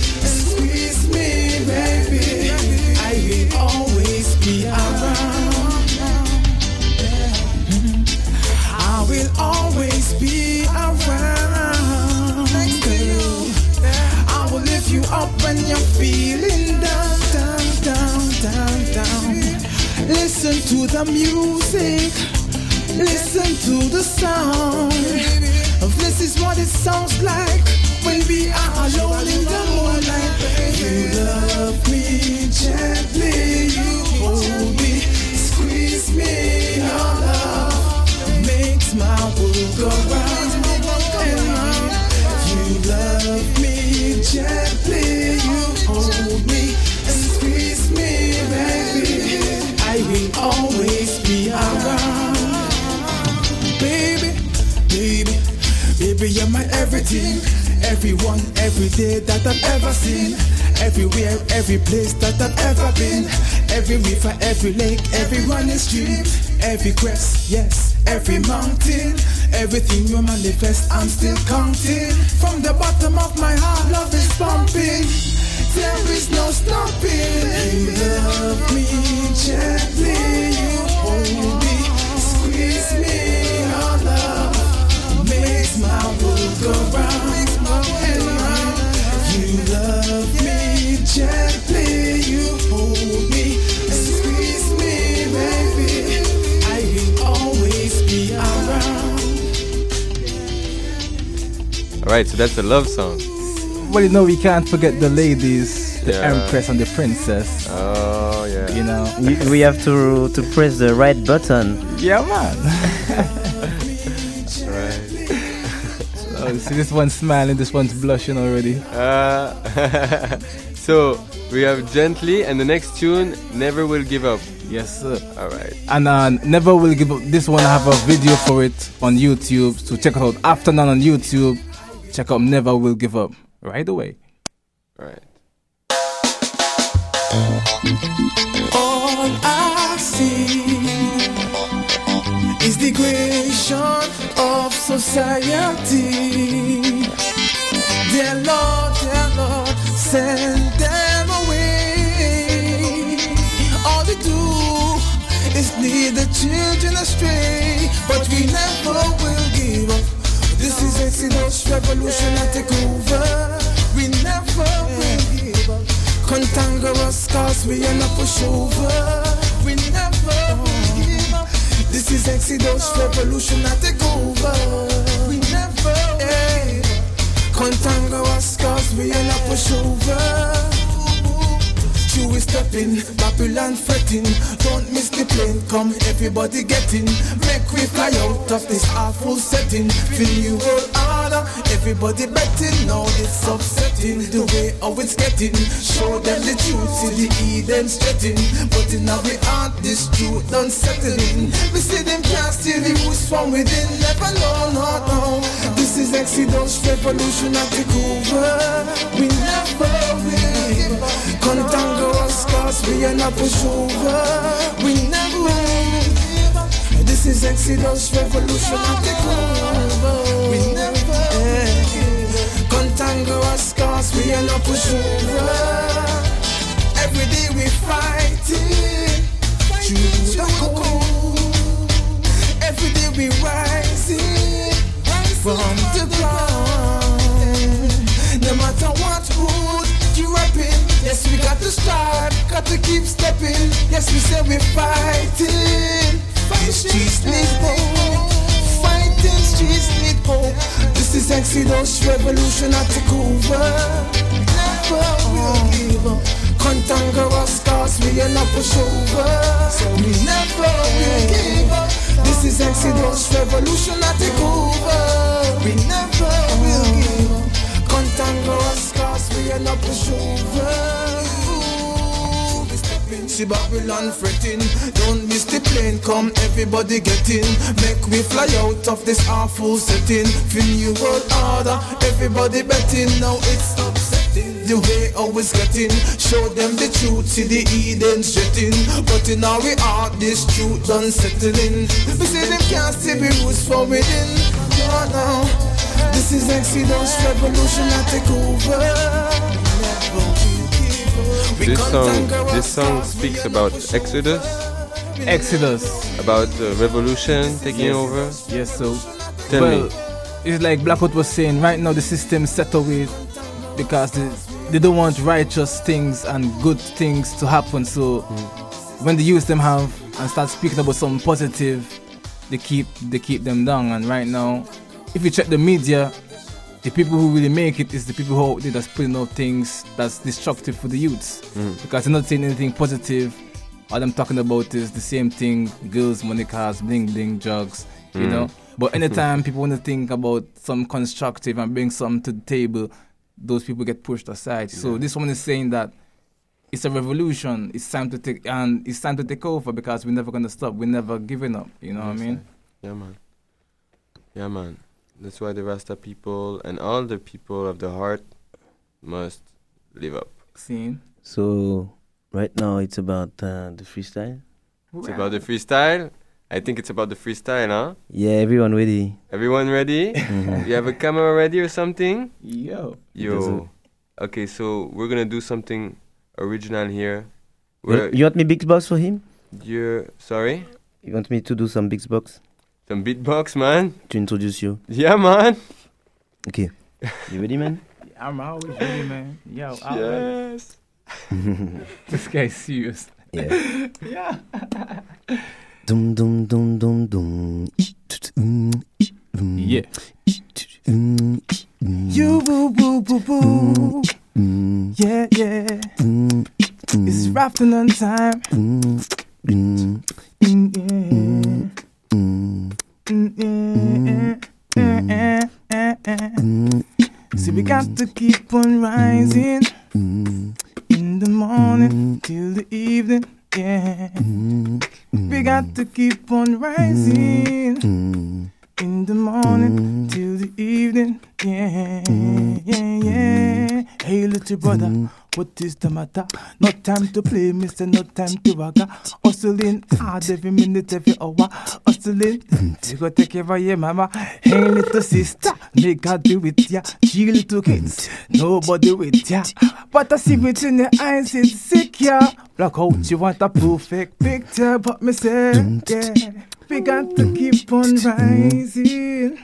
feeling down, down, down, down, down, listen to the music, listen to the sound. This is what it sounds like when we are alone in the moonlight. You love me gently, you hold me, squeeze me, your love makes my world go round. You love me gently. Baby, you're my everything. Everyone, every day that I've ever seen. Everywhere, every place that I've ever been. Every river, every lake, every running stream. Every crest, yes, every mountain. Everything you manifest, I'm still counting. From the bottom of my heart, love is pumping. There is no stopping. You love me gently, you hold me, squeeze me, your love makes my world go round. You love me gently, you hold me, squeeze me, baby. I will always be around. Alright, so that's a love song. Well, you know, we can't forget the ladies, the Yeah. empress and the princess. Oh, yeah. You know, You- we have to to press the right button. Yeah, man. Oh, see, this one's smiling, this one's blushing already. Uh, so we have gently, and the next tune, never will give up. Yes, sir. All right. And uh, never will give up. This one, I have a video for it on YouTube. So check it out. Afternoon on YouTube. Check out Never Will Give Up right away. All right. All I see is degradation of society. Dear Lord, dear Lord, send them away. All they do is lead the children astray, but we never will give up. This is Exodus revolution I take over. We never will give up. Contangerous cause we are not pushover. This is Exodus revolution I take over. We never give up. Contangerous cause we are not pushover. Chew is stepping, Babylon fretting. Don't miss the plane, come everybody get in. Make we fly out of this awful setting. Feel you world order, everybody betting. Now it's upsetting the way how it's getting. Show them the truth, see the Eden's threatening. But in our heart, this truth settling. We see them can't the roots from within. Never know, no, no. This is Exodus revolution at the over. We never will. Contangerous cause we are not pushover. We never will. This is Exodus revolution. We never will. Contangerous cause we are not pushover. Every day we fighting. Through the cold. Every day we rising from the ground. Yes we got to start, got to keep stepping. Yes we say we're fighting. The streets need hope. Fighting streets need hope. This is Exodus revolution I take over. Never will give up. Contangerous cause we are not pushover. So we never will give up. This is Exodus revolution I take over. We never will See Babylon fretting, don't miss the plane. Come, everybody get in. Make we fly out of this awful setting. Feel new world order, everybody betting. Now it's upsetting. The way always getting, show them the truth. See the Eden's jetting, but in our heart this truth done settling. We see them can't see the roots from within. No, no. This is Exodus revolution I take over. This song, this song speaks about Exodus. Exodus. About the revolution taking Yes. over. Yes, so. Tell well, me. It's like Blackout was saying, right now the system set away because they, they don't want righteous things and good things to happen. So hmm. when the youth them have and start speaking about something positive, they keep they keep them down. And right now, if you check the media, the people who really make it is the people who they just putting out things that's destructive for the youths Mm. because they're not saying anything positive. All I'm talking about is the same thing: girls, money, cars, bling bling, drugs. You Mm. know. But anytime people want to think about some constructive and bring something to the table, those people get pushed aside. So this one is saying that it's a revolution. It's time to take and it's time to take over because we're never gonna stop. We're never giving up. You know what I mean? Yeah, man. Yeah, man. That's why the Rasta people and all the people of the heart must live up. Scene. So right now it's about uh, the freestyle. It's about the freestyle. I think it's about the freestyle, huh? Yeah, everyone ready? Everyone ready? Mhm. You have a camera ready or something? Yo. Yo. Okay, so we're gonna do something original here. You, We're- you want me beatbox for him? You're sorry? You want me to do some beatbox? Some beatbox, man. To introduce you. Yeah, man. Okay. You ready, man? I'm always ready, man. Yo, I'm Yes. this guy's serious. Yeah. yeah. Dum dum dum dum dum. Yeah. You boo boo boo um, boo. Um. Yeah, yeah. Um, it's afternoon time. Mm, yeah. See, we got to keep on rising in the morning till the evening. Yeah, we got to keep on rising in the morning till the evening. Yeah, yeah, yeah. Hey, little brother, what is the matter? No time to play, mister, no time to wagga. Hustling hard every minute, every hour. Hustling, you go take care of your mama. Hey, little sister, make her do it, yeah. She little kids, nobody with ya. But I see in your eyes, it's sick, yeah. Black out, you want a perfect picture, but me say, yeah. We got to keep on rising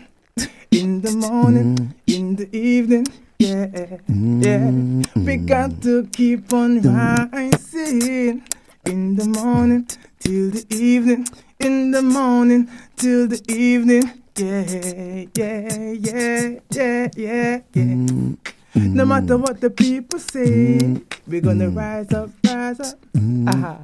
in the morning, in the evening. Yeah, yeah. We got to keep on rising in the morning till the evening, in the morning till the evening. Yeah, yeah, yeah, yeah, yeah, yeah. No mm. matter what the people say, we're gonna mm. rise up, rise up. Ah,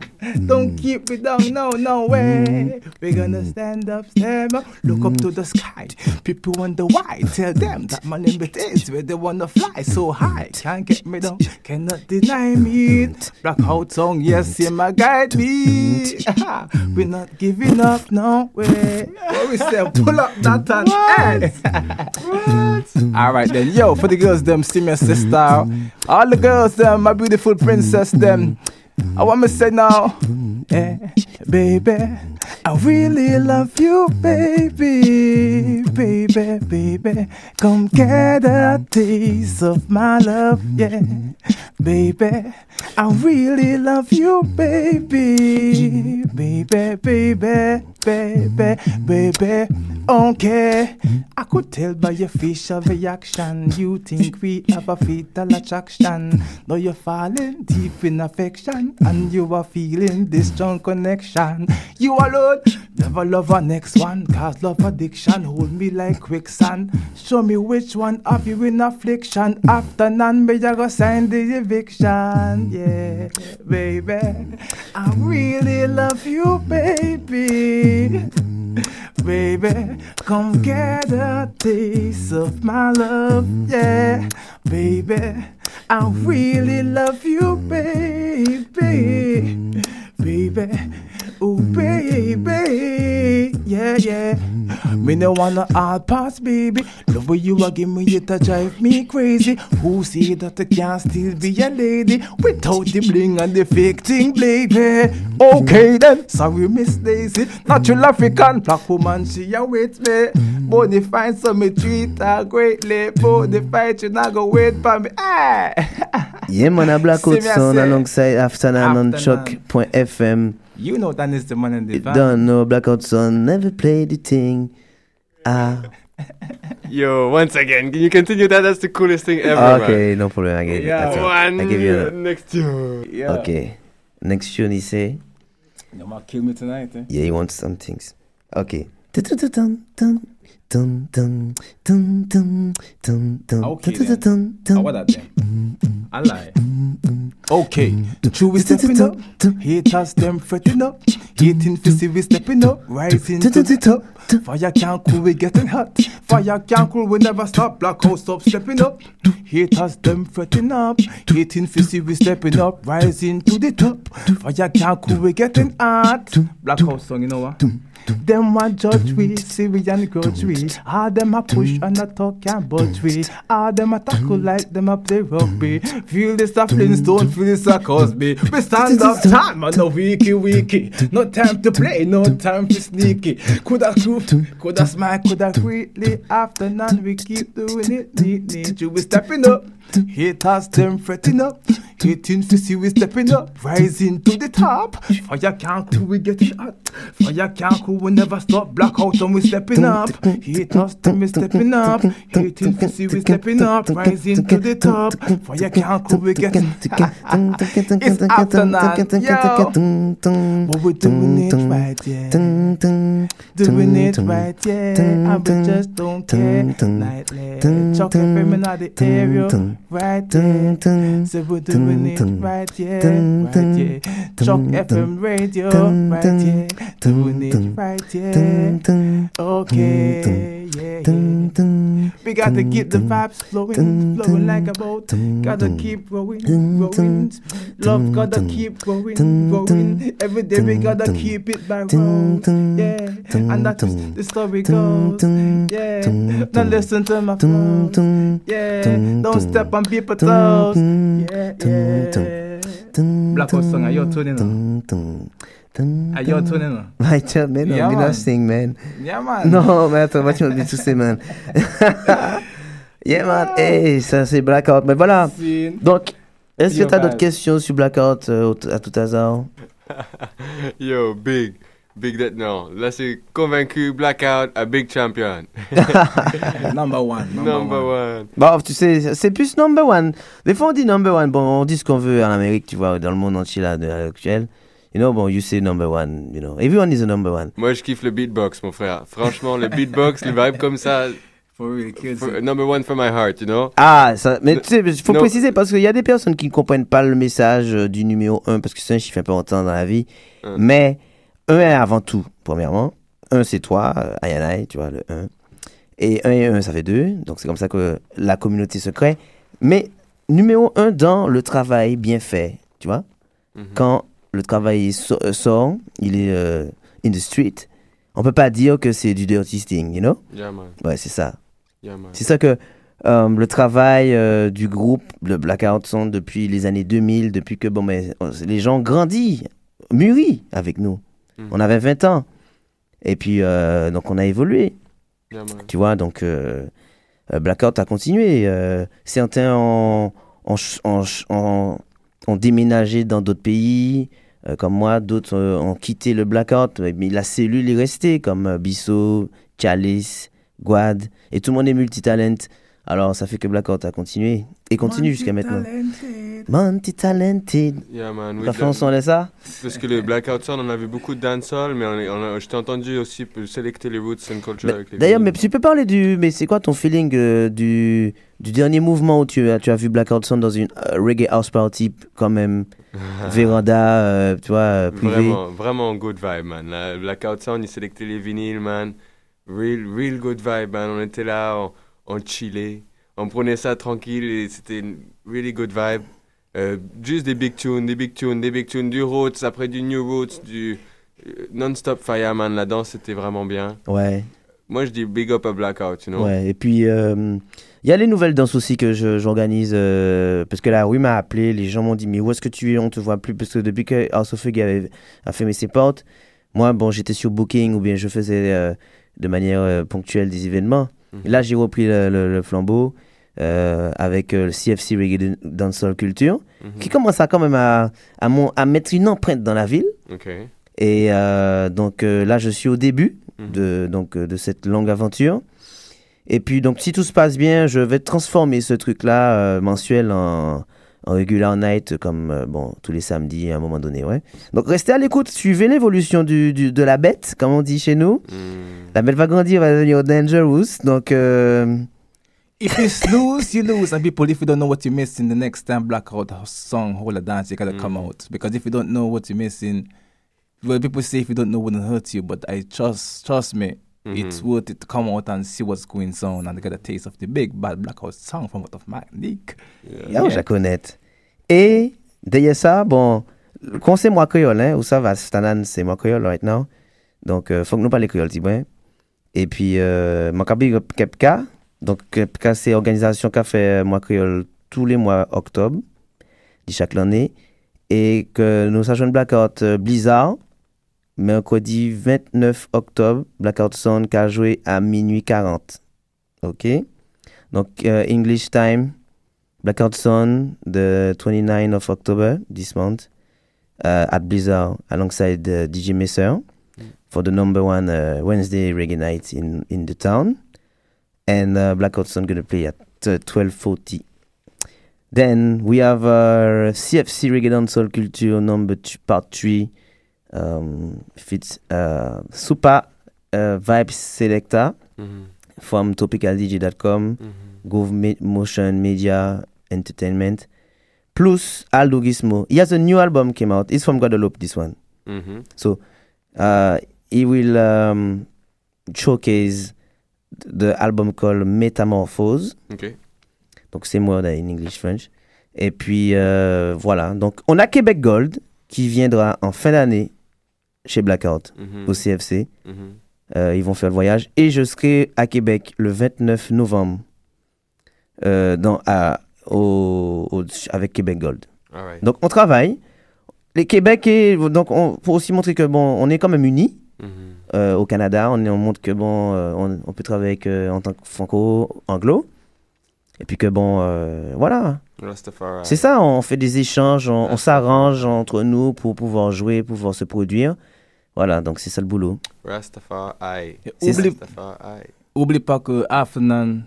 don't keep it down, no, no way. We're gonna stand up, stand up, look up to the sky. People wonder why. Tell them that my limit is where they wanna fly so high. Can't get me down, cannot deny me. Blackout song, yes, yeah, my guide me. Ah, we're not giving up, no way. What we say, pull up that and All right then, yo, for the girls them, me sister. Mm-hmm. All the girls them, my beautiful princess them. Mm-hmm. I want to say now, eh, baby, I really love you, baby, baby, baby. Come get a taste of my love, yeah, baby. I really love you, baby, baby, baby, baby, baby. Okay, I could tell by your facial reaction you think we have a fatal attraction. Now you're falling deep in affection and you are feeling this strong connection. You alone never love a next one, cause love addiction hold me like quicksand. Show me which one of you in affliction. After none, may I go sign the eviction. Yeah, baby, I really love you, baby. Baby, come get a taste of my love, yeah. Baby, I really love you, baby. Mm-hmm. Baby, oh baby, yeah, yeah. Mm-hmm. Me no wanna hard pass, baby. Love when you a give me it a drive me crazy. Who say that I can't still be a lady without the bling and the fake thing, baby? Mm-hmm. Okay then, sorry Miss Daisy, natural African black woman, she a with me. But they find some me treat her greatly. They fight you not go wait for me. Ah. Yeah, man, a Sound say, alongside Afternoon on Afternoon. CHOQ.FM. You know that is the man in the van. Don't know Blackout Sound, never play the thing. Ah. Yo, once again, can you continue that? That's the coolest thing ever. man. okay, no problem. I give it. Yeah, That's one. I give you that. Next tune. Yeah. Okay. Next tune, he say. You might kill me tonight, eh? Yeah, he wants some things. Okay. Dun, dun, dun, dun, dun, dun, dun, dun, Okay, dun, then. dun, dun, Ah, what that then? I lie. Okay, true we stepping up. Haters them fretting up. Hating see we stepping up. Rising to the top. Fire can't cool, we getting hot. Fire can't cool, we never stop. Black house stop stepping up. Haters them fretting up. Hating see we stepping up. Rising to the top. Fire can't cool, we getting hot. Black house song, you know what? Them want judge we, see we and grudge we. All them a push and a talk and budge we. All them a tackle like them a play rugby. Feel this a Flintstone, feel this a Cosby. We stand up time and no wiki wiki. No time to play, no time for sneaky. Coulda groove, coulda smile, coulda greatly. After none, we keep doing it. Neatly. You we stepping up. Haters them fretting up. Hating to see we stepping up. Rising to the top. Fire can't cool, we get shot. Fire can't cool, we never stop. Blackout and we stepping up. Haters them we stepping up. Hating to see we stepping up. Rising to the top. Fire can't cool, we get It's after nine, yo. But we're doing it right, yeah. Doing it right, yeah. We just don't care. Nightly. CHOQ FM in the area. Right, yeah. So we're doing it right, yeah. Right, yeah. CHOQ FM radio. Right, yeah. Doing it right, yeah. Okay, yeah, yeah. We got to keep the vibes flowing, flowing like a boat. Gotta keep growing, growing. Love gotta keep growing, growing. Every day we gotta keep it by road. Yeah, and that's the story goes. Yeah, now listen to my flows. Yeah, don't step on people's toes. Yeah, yeah. Black Hole song, are you tuning in? You tuning in? My job, man, Yeah, I'm man. not sing, man. Yeah, man. Non, mais attends, moi, tu m'as dit tout ça, man. yeah, man. Hey, ça, c'est Blackout. Mais voilà. Donc, est-ce que Yo, tu as d'autres questions sur Blackout euh, à tout hasard? Yo, big. Big that non. Là, c'est convaincu, blackout, a big champion. number one. Number, one. Bon, tu sais, c'est plus number one. Des fois, on dit number one. Bon, on dit ce qu'on veut en Amérique, tu vois, dans le monde entier, là, de, à l'actuel. You know, bon, you say number one, you know. Everyone is a number one. Moi, je kiffe le beatbox, mon frère. Franchement, le beatbox, le vibe comme ça. For real, kills for- number one for my heart, you know? Ah, ça, mais tu sais, il faut No. préciser parce qu'il y a des personnes qui ne comprennent pas le message euh, du numéro 1 parce que c'est un chiffre important dans la vie. Un. Mais 1 est avant tout, premièrement. 1, c'est toi, euh, Ayanai, tu vois, le 1. Et 1 et 1, ça fait 2. Donc c'est comme ça que la communauté se crée. Mais numéro 1 dans le travail bien fait, tu vois? Mhm. Quand le travail euh, sort, il est euh, in the street, on peut pas dire que c'est du dirty sting, you know? Yeah, man. Ouais, c'est ça. Yeah. C'est ça que euh, le travail euh, du groupe, le Blackout Sound, depuis les années 2000, depuis que bon, mais, euh, les gens grandissent, mûrissent avec nous. Mhm. On avait 20 ans. Et puis, donc, on a évolué. Yeah. Tu vois, donc, Blackout a continué. certains ont déménagé dans d'autres pays, euh, comme moi. D'autres euh, ont quitté le Blackout. Mais la cellule est restée, comme euh, Bissot, Chalice, Guad. Et tout le monde est multitalent. Alors, ça fait que Blackout a continué. Et continue jusqu'à maintenant. Multi-talented. Yeah, man. La chanson, elle est ça? Parce que le Blackout Sound, on avait beaucoup de dancehall, mais on, on je t'ai entendu aussi sélecter les roots and culture Mais- avec les D'ailleurs, mais tu peux parler du. Mais c'est quoi ton feeling euh, du, du dernier mouvement où tu, as- tu as vu Blackout Sound dans une euh, reggae house party, quand même, véranda, euh, tu vois, euh, privée Vraiment, vraiment good vibe, man. La Blackout Sound, ils sélectaient les vinyles, man. Real, real good vibe, man. On était là, on, on chillait. On prenait ça tranquille et c'était une really good vibe. Euh, juste des big tunes, des big tunes, des big tunes, du roots, après du new roots, du euh, non-stop fireman. La danse, c'était vraiment bien. Ouais. Moi, je dis big up à Blackout, you know. Ouais, et puis euh, il y a les nouvelles danses aussi que j'organise euh, parce que la rue m'a appelé, les gens m'ont dit mais où est-ce que tu es, on te voit plus parce que depuis que House of Fug a fermé ses portes, moi bon j'étais sur Booking ou bien je faisais euh, de manière euh, ponctuelle des événements. Et Là j'ai repris le, le- le flambeau avec le CFC Reggae Dancehall Culture qui commence à quand même à, à, mon- à mettre une empreinte dans la ville. Et donc là, je suis au début Mhm. de, donc, de cette longue aventure. Et puis, donc, si tout se passe bien, je vais transformer ce truc-là euh, mensuel en, en regular night, comme euh, bon, tous les samedis à un moment donné. Ouais. Donc, restez à l'écoute, suivez l'évolution du, du- de la bête, comme on dit chez nous. La bête va grandir, va devenir dangerous. Donc, euh, If you snooze, you lose. And people, if you don't know what you're missing, the next time Blackout song, Hold a Dance, you gotta come out. Because if you don't know what you're missing, well, people say if you don't know, it wouldn't hurt you. But I trust, trust me, it's Mhm. worth it to come out and see what's going on and get a taste of the big bad Blackout song from out of Nick. Yo, je la connais. Et derrière ça, bon, quand c'est moi créole, hein, où ça va, Stanan, c'est moi créole right now. Donc, euh, faut que nous parlions créole, petit peu. Et puis, euh, mon cabine Kepka. Donc, Kepka, c'est une organisation qui a fait euh, moi créole tous les mois octobre, de chaque année. Et que nous avons Blackout euh, Blizzard, mercredi 29 octobre, Blackout Sound qui a joué à minuit 40. OK? Donc, euh, English time, Blackout Sun, the 29th of October this month, uh, at Blizzard, alongside uh, DJ Messer for the number one uh, Wednesday reggae night in, the town. And uh, Blackout Sun gonna play at uh, 12.40. Then we have CFC Reggae Dancehall Culture number two, part 3. Um, fits uh, Super uh, Vibes Selector Mhm. from topicaldj.com, Groove Me- Motion Media Entertainment, plus Aldo Gizmo. He has a new album came out. It's from Guadeloupe, this one. Mhm. So uh, he will um, showcase the album called Metamorphose. Donc c'est moi in English French. Et puis euh, voilà. Donc on a Québec Gold qui viendra en fin d'année chez Blackout Mhm. au CFC. Mhm. Euh, ils vont faire le voyage et je serai à Québec le 29 novembre euh, dans, à, au, au- avec Québec Gold. Alright. Donc on travaille. Les Québec et donc on, pour aussi montrer que bon, on est quand même unis. Mhm. Euh, au Canada, on, montre que bon, on, on peut travailler avec, en tant que franco-anglo. Et puis que bon, euh, voilà. C'est ça, on fait des échanges, on, on s'arrange entre nous pour pouvoir jouer, pouvoir se produire. Voilà, donc c'est ça le boulot. Rastafari. Ça. Rastafari. Oublie pas que Afnan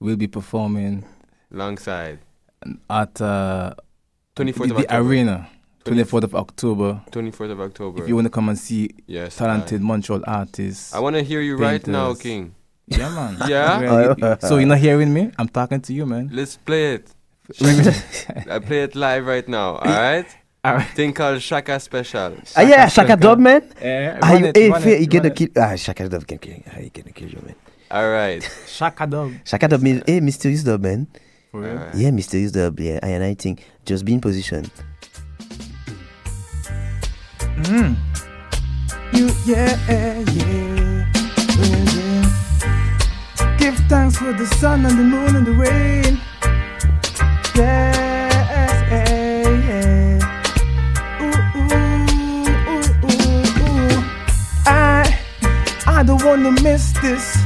will be performing Longside. at uh, 24th the, of the October. arena. 24th of October. 24th of October. If you want to come and see Yes, talented Montreal artists. I wanna hear you right now, painters. King. Yeah, man. Yeah? So you're not hearing me? I'm talking to you, man. Let's play it. I play it live right now, alright? Alright. Thing called Shaka Special. Ah yeah, Shaka Dub, man. Yeah, ah, run you, it, hey, it, he gonna run kill. Ah, Shaka Dub can kill. Ah, he gonna kill you, man. Alright. Shaka Dub. Shaka Dub, mean- hey, mysterious dub, man. For real? Alright. Yeah, mysterious dub. Yeah, I and I think just be in position. Mm. You, yeah, yeah, yeah, yeah. Give thanks for the sun and the moon and the rain. Yes, don't wanna miss this.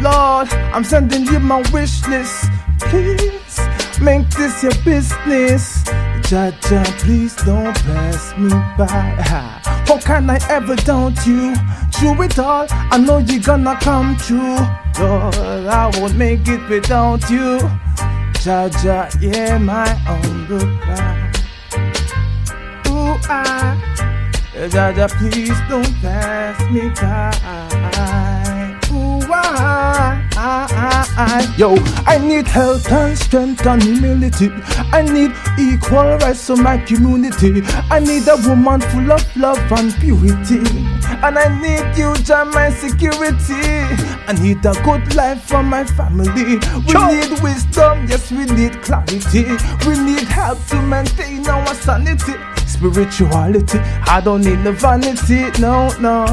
Lord, I'm sending you my wish list. Please make this your business. Jah Jah, please don't pass me by. How can I ever doubt you? Through it all, I know you're gonna come true. Lord, I won't make it without you. Jah Jah, yeah, my humble cry. Ooh, I, Eh, Jah Jah, please don't pass me by. Ooh, I, I, I, I, yo, I need health and strength and humility. I need equal rights for my community. I need a woman full of love and purity. And I need you, Jah, my security. I need a good life for my family. We need wisdom, yes, we need clarity. We need help to maintain our sanity. Spirituality, I don't need the vanity, no, no.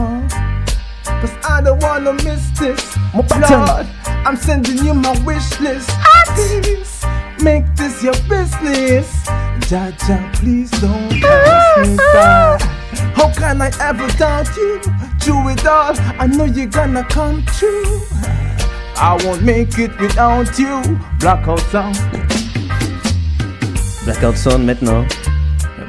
Cause I don't wanna miss this. Lord, I'm sending you my wish list. Please make this your business. Jah Jah, please don't pass me by. How can I ever doubt you? Do it all, I know you're gonna come true. I won't make it without you. Blackout sound. Blackout Sound maintenant.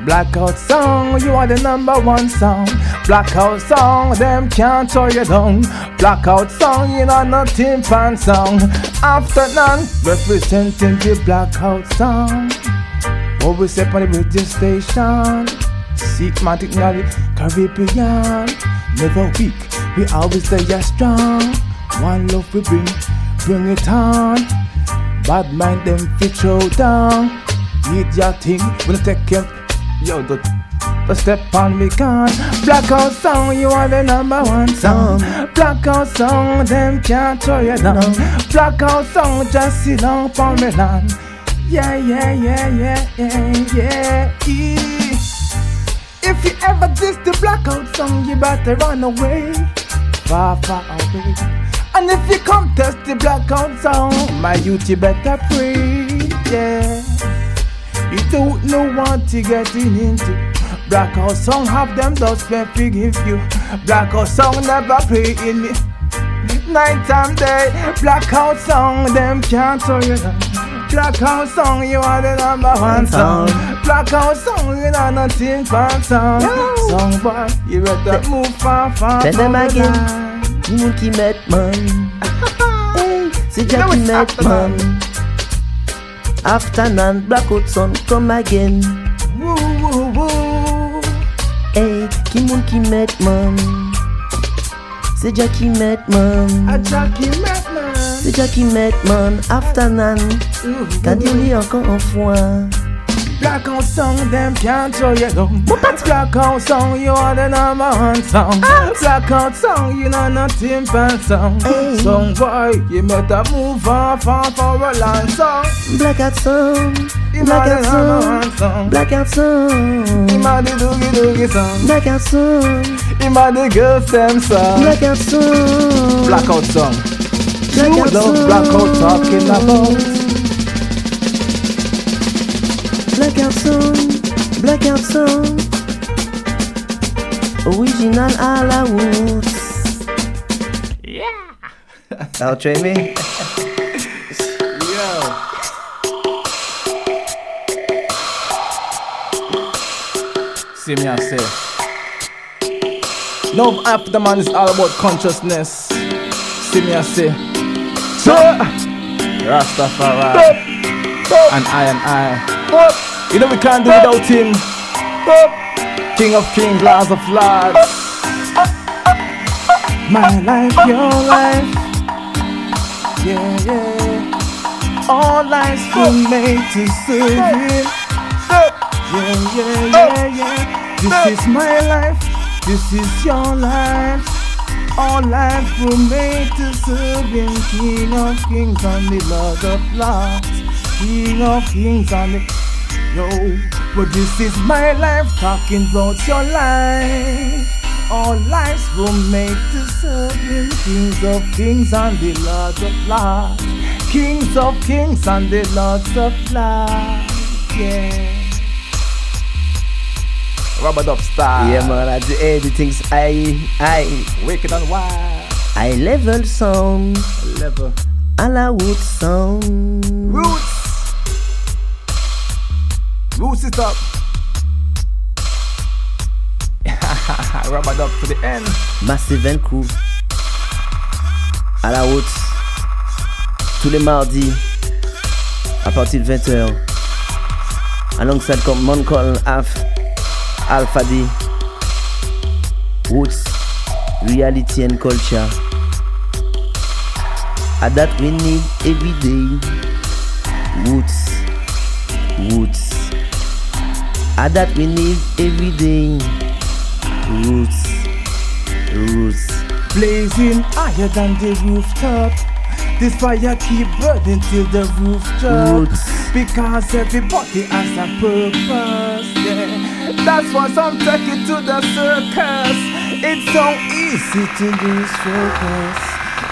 Blackout song, you are the number one song. Blackout song, them can't throw you down. Blackout song, you know nothing fan song. After none, representing the blackout song. What we on the radio station. Seekmatic now the Caribbean. Never weak, we always stay strong. One love we bring, bring it on. Bad mind them fit throw down. Need your thing, we don't take care. Yo, the, the step on me gun. Blackout song, you are the number one song. Blackout song, them can't throw you down. Blackout song, just sit down for me land. Yeah, yeah, yeah, yeah, yeah, yeah. If you ever diss the blackout song, you better run away, far, far away. And if you contest the blackout song, my youth, you better pray, yeah. You don't know what you're getting into. Blackout song have them those may forgive you. Blackout song never play in me. Night and day, blackout song them can't throw you down. Blackout song, you are the number one song. Blackout song, you know nothing fan song. Song boy, you better move far, far Tell from them the again. line. Ni moun ki met man Hey, c'est Jack Now qui it's met after man After nan, blackout son come again. Woo, woo, woo. Hey, ki moun ki met man. C'est Jack qui met man. A Jackie Madman. C'est Jack qui met man. After nan Ka di li ankon fwa Blackout song, them can't throw you down. But that blackout song, you are the number one song. Ah. Blackout song, you know nothing fan song. Song boy, you better move on, far for a long song. Black Blackout song Blackout song. Blackout song the doogie doogie song. Blackout song the girls them song. Blackout song Blackout song. You love blackout talking about. Blackout song, blackout song. Original à la roots. Yeah. I'll train me. See me, I say. No, after man is all about consciousness. See me, I say. So, Rastafari. And I and I. You know we can't do without him. King of kings, lords of lords. My life, your life. Yeah, yeah. All lives were made to serve him. Yeah, yeah, yeah, yeah. This is my life. This is your life. All lives were made to serve him. King of kings and the Lord of lords. King of kings and the Yo, but this is my life talking about your life. All lives were made to serve him. Kings of kings and the lords of lords. Kings of kings and the lords of lords. Yeah. Rubber Dub Star. Yeah, man, I do everything's I, I. Wicked and wild. I level sound. Level. À la route sound. Roots. Roots it up? Rubber Dub to the end. Massive and Crew. À la route. Tous les mardis. À partir de 20h. Alongside comme Moncol Af. Alpha D. Roots. Reality and culture. A that we need every day. Roots. Roots. A that we need every day. Roots. Roots. Blazing higher than the rooftop. This fire keep burning till the roof drop. Roots. Because everybody has a purpose. Yeah. That's why some take it to the circus. It's so easy to lose focus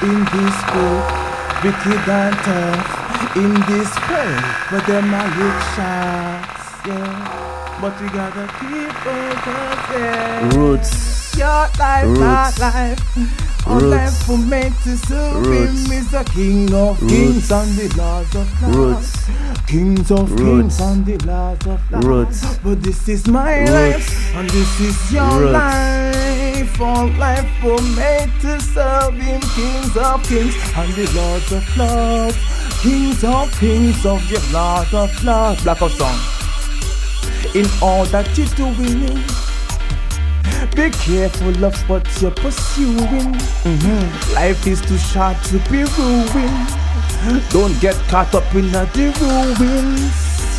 in this book. Wicked and tough in this world, but them are look shots. Yeah. But we gotta keep focus. Yeah. Roots. Your life, my Roots. life. All Roots. life for meant to serve Roots. him is the King of Roots. kings and the Lord of lords. Roots. Kings of Roots. kings and the Lord of lords. Roots. But this is my Roots. life and this is your Roots. life. All life for made to serve him. Kings of kings and the Lord of lords. Kings of kings of the Lord of lords. Black of song. In all that you're doing. Be careful of what you're pursuing. Mhm. Life is too short to be ruined. Don't get caught up in the ruins.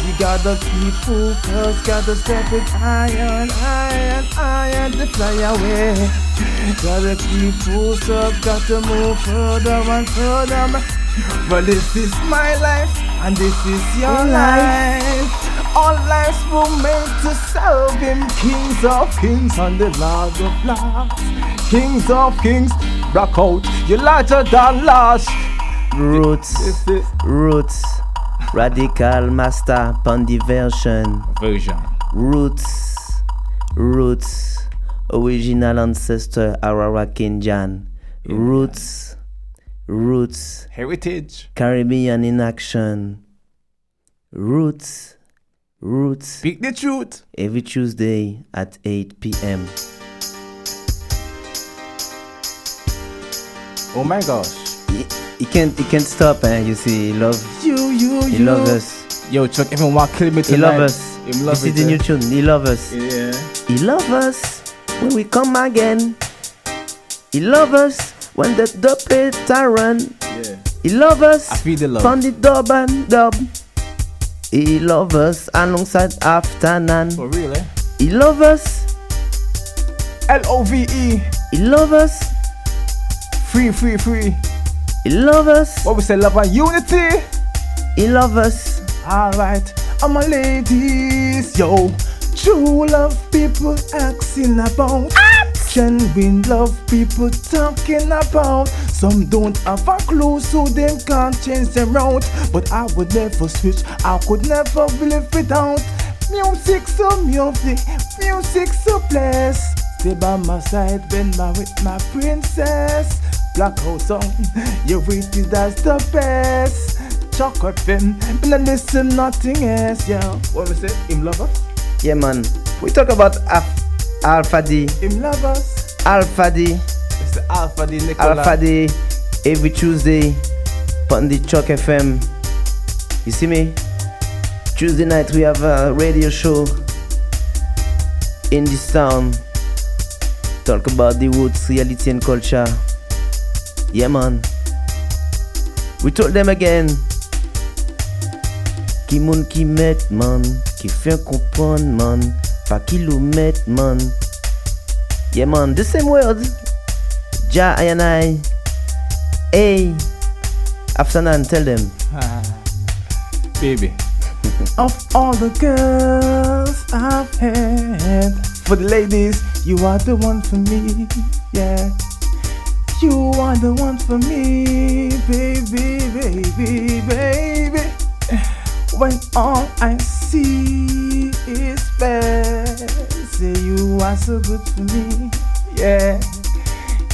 You gotta keep focused, gotta step it higher, higher, higher to fly away. Gotta keep focused, gotta move further and further. Well, this is my life, and this is your life. All lives were made to serve him. Kings of kings and the Lord of lords. Kings of kings, rock out. You larger than large. Roots, roots, radical master Pandy version. Version. Roots, roots, original ancestor Aurora Kenjan. Roots, roots, Heritage. Caribbean in action. Roots, roots. Speak the truth. Every Tuesday at 8 p.m. Oh my gosh. He, he can't, he can't stop, eh? You see, he love, You, you, he you. love us. Yo, Chuck, to kill me He tonight. love us. Him You love see it, the eh? new tune. He love us. Yeah. He love us when we come again. He love us when the dub plate a run. Yeah. He love us I feel the love. from the dub and dub. He love us alongside afternoon. For real, eh? He love us. L O V E. He love us. Free, free, free. He love us. What we say, love and unity. He love us. Alright, I'm a ladies, yo. True love people asking about. Genuine love people talking about. Some don't have a clue, so them can't change their route. But I would never switch, I could never live without. Music so music, music so blessed. Stay by my side when my with my princess. Blackout song, you rated as the best. Chocolate film, and I listen nothing else, yeah. What we say? Him love? Yeah, man. We talk about Af- Alpha D. Him love us? Alpha D. It's the Alpha D Nicola. Alpha Day every Tuesday on the CHOQ FM. You see me? Tuesday night we have a radio show in this town. Talk about the woods, reality and culture. Yeah man. We told them again. Qui moun qui met man, qui fait comprendre man, pas kilomètre man. Yeah man, the same word. Ja, I and I. Hey, Afternoon, tell them. Baby. of all the girls I've had, for the ladies, you are the one for me, yeah. You are the one for me, baby, baby, baby. When all I see is bad, say you are so good for me, yeah.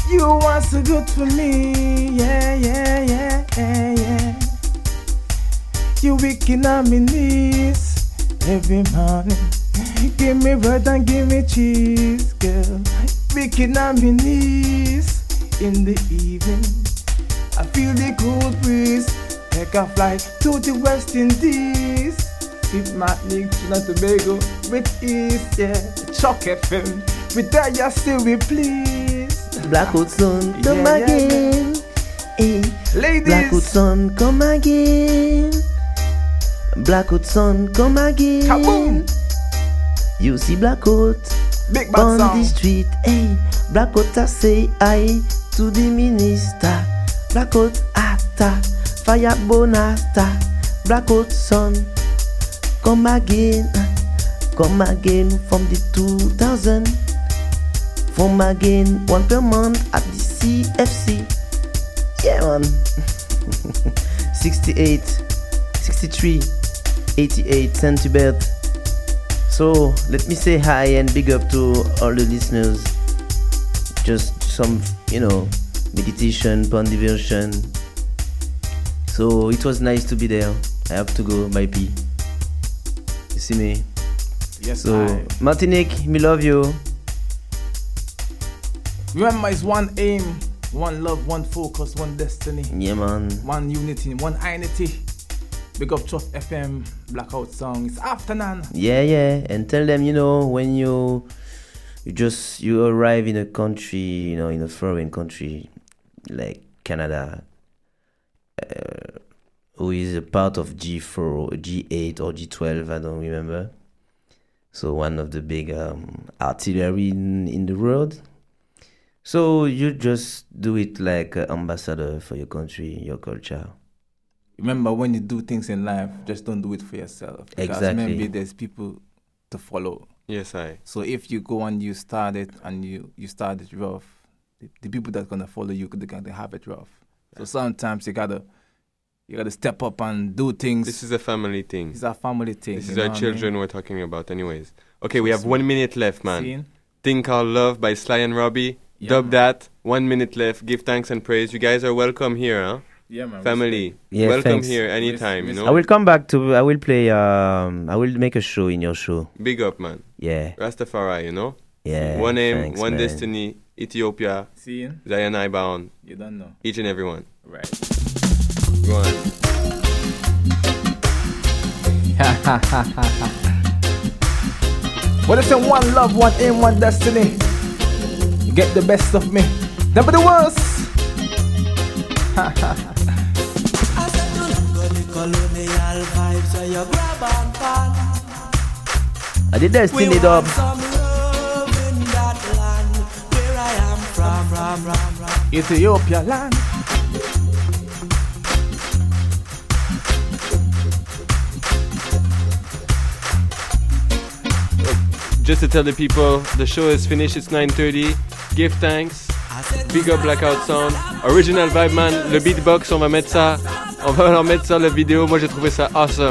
You are so good for me, yeah, yeah, yeah, yeah, yeah. You waking on my knees every morning. Give me bread and give me cheese, girl. Waking on my knees in the evening. I feel the cool breeze. Take a flight to the West Indies. With my link to Tobago with ease, yeah. CHOQ FM. With that, you still we please. Blackwood Sun, come Yeah, yeah, again. Hey, Ladies. Blackwood Sun, come again. Blackwood Sun, come again. Kaboom. You see Blackwood Big bad on sound. the street. Hey, Blackwood I say I to the minister. Blackwood atta, fire bonasta. Blackwood Sun, come again. Come again from the 2000. From again, one per month at the CFC. Yeah, man. 68, 63, 88 centibert. So let me say hi and big up to all the listeners. Just some, you know, meditation, pun diversion. So it was nice to be there. I have to go, bye P. Me? Yes, So I- Martinique, me love you. Remember, it's one aim, one love, one focus, one destiny. Yeah, man. One unity, one unity. Big up Trust FM, Blackout Song. It's afternoon. Yeah, yeah, and tell them, you know, when you you just you arrive in a country, you know, in a foreign country like Canada, uh, who is a part of G4, G8 or G12, I don't remember. So one of the big um, artillery in, in the world. So you just do it like an ambassador for your country, your culture. remember when you do things in life, just don't do it for yourself. Because Exactly. maybe there's people to follow. Yes, I. So if you go and you start it and you you start it rough, the, the people that's gonna follow you, they're gonna have it rough. So sometimes you gotta you gotta step up and do things. This is a family thing. It's a family thing. This is our what I mean? children we're talking about, anyways. Okay, we have one minute left, man. Scene. Thing called Love by Sly and Robbie. Yeah, Dub man. that. One minute left. Give thanks and praise. You guys are welcome here, huh? Yeah, man, Family. Yeah, welcome thanks. here anytime, you know? I will come back to. I will play. Um, I will make a show in your show. Big up, man. Yeah. Rastafari, you know? Yeah, One aim, thanks, one man. destiny, Ethiopia, Seeing? Zion I bound. You don't know. Each and every one. Right. Go. What if say one love, one aim, one destiny? You get the best of me, never the worst. Colonial vibes, so you grab and pan. I did Destiny We dub. want some Just to tell the people, the show is finished. It's 9:30. Give thanks. Big up Blackout Sound. Original Vibe Man. Le beatbox, on va mettre ça. On va leur mettre ça la vidéo. Moi j'ai trouvé ça awesome.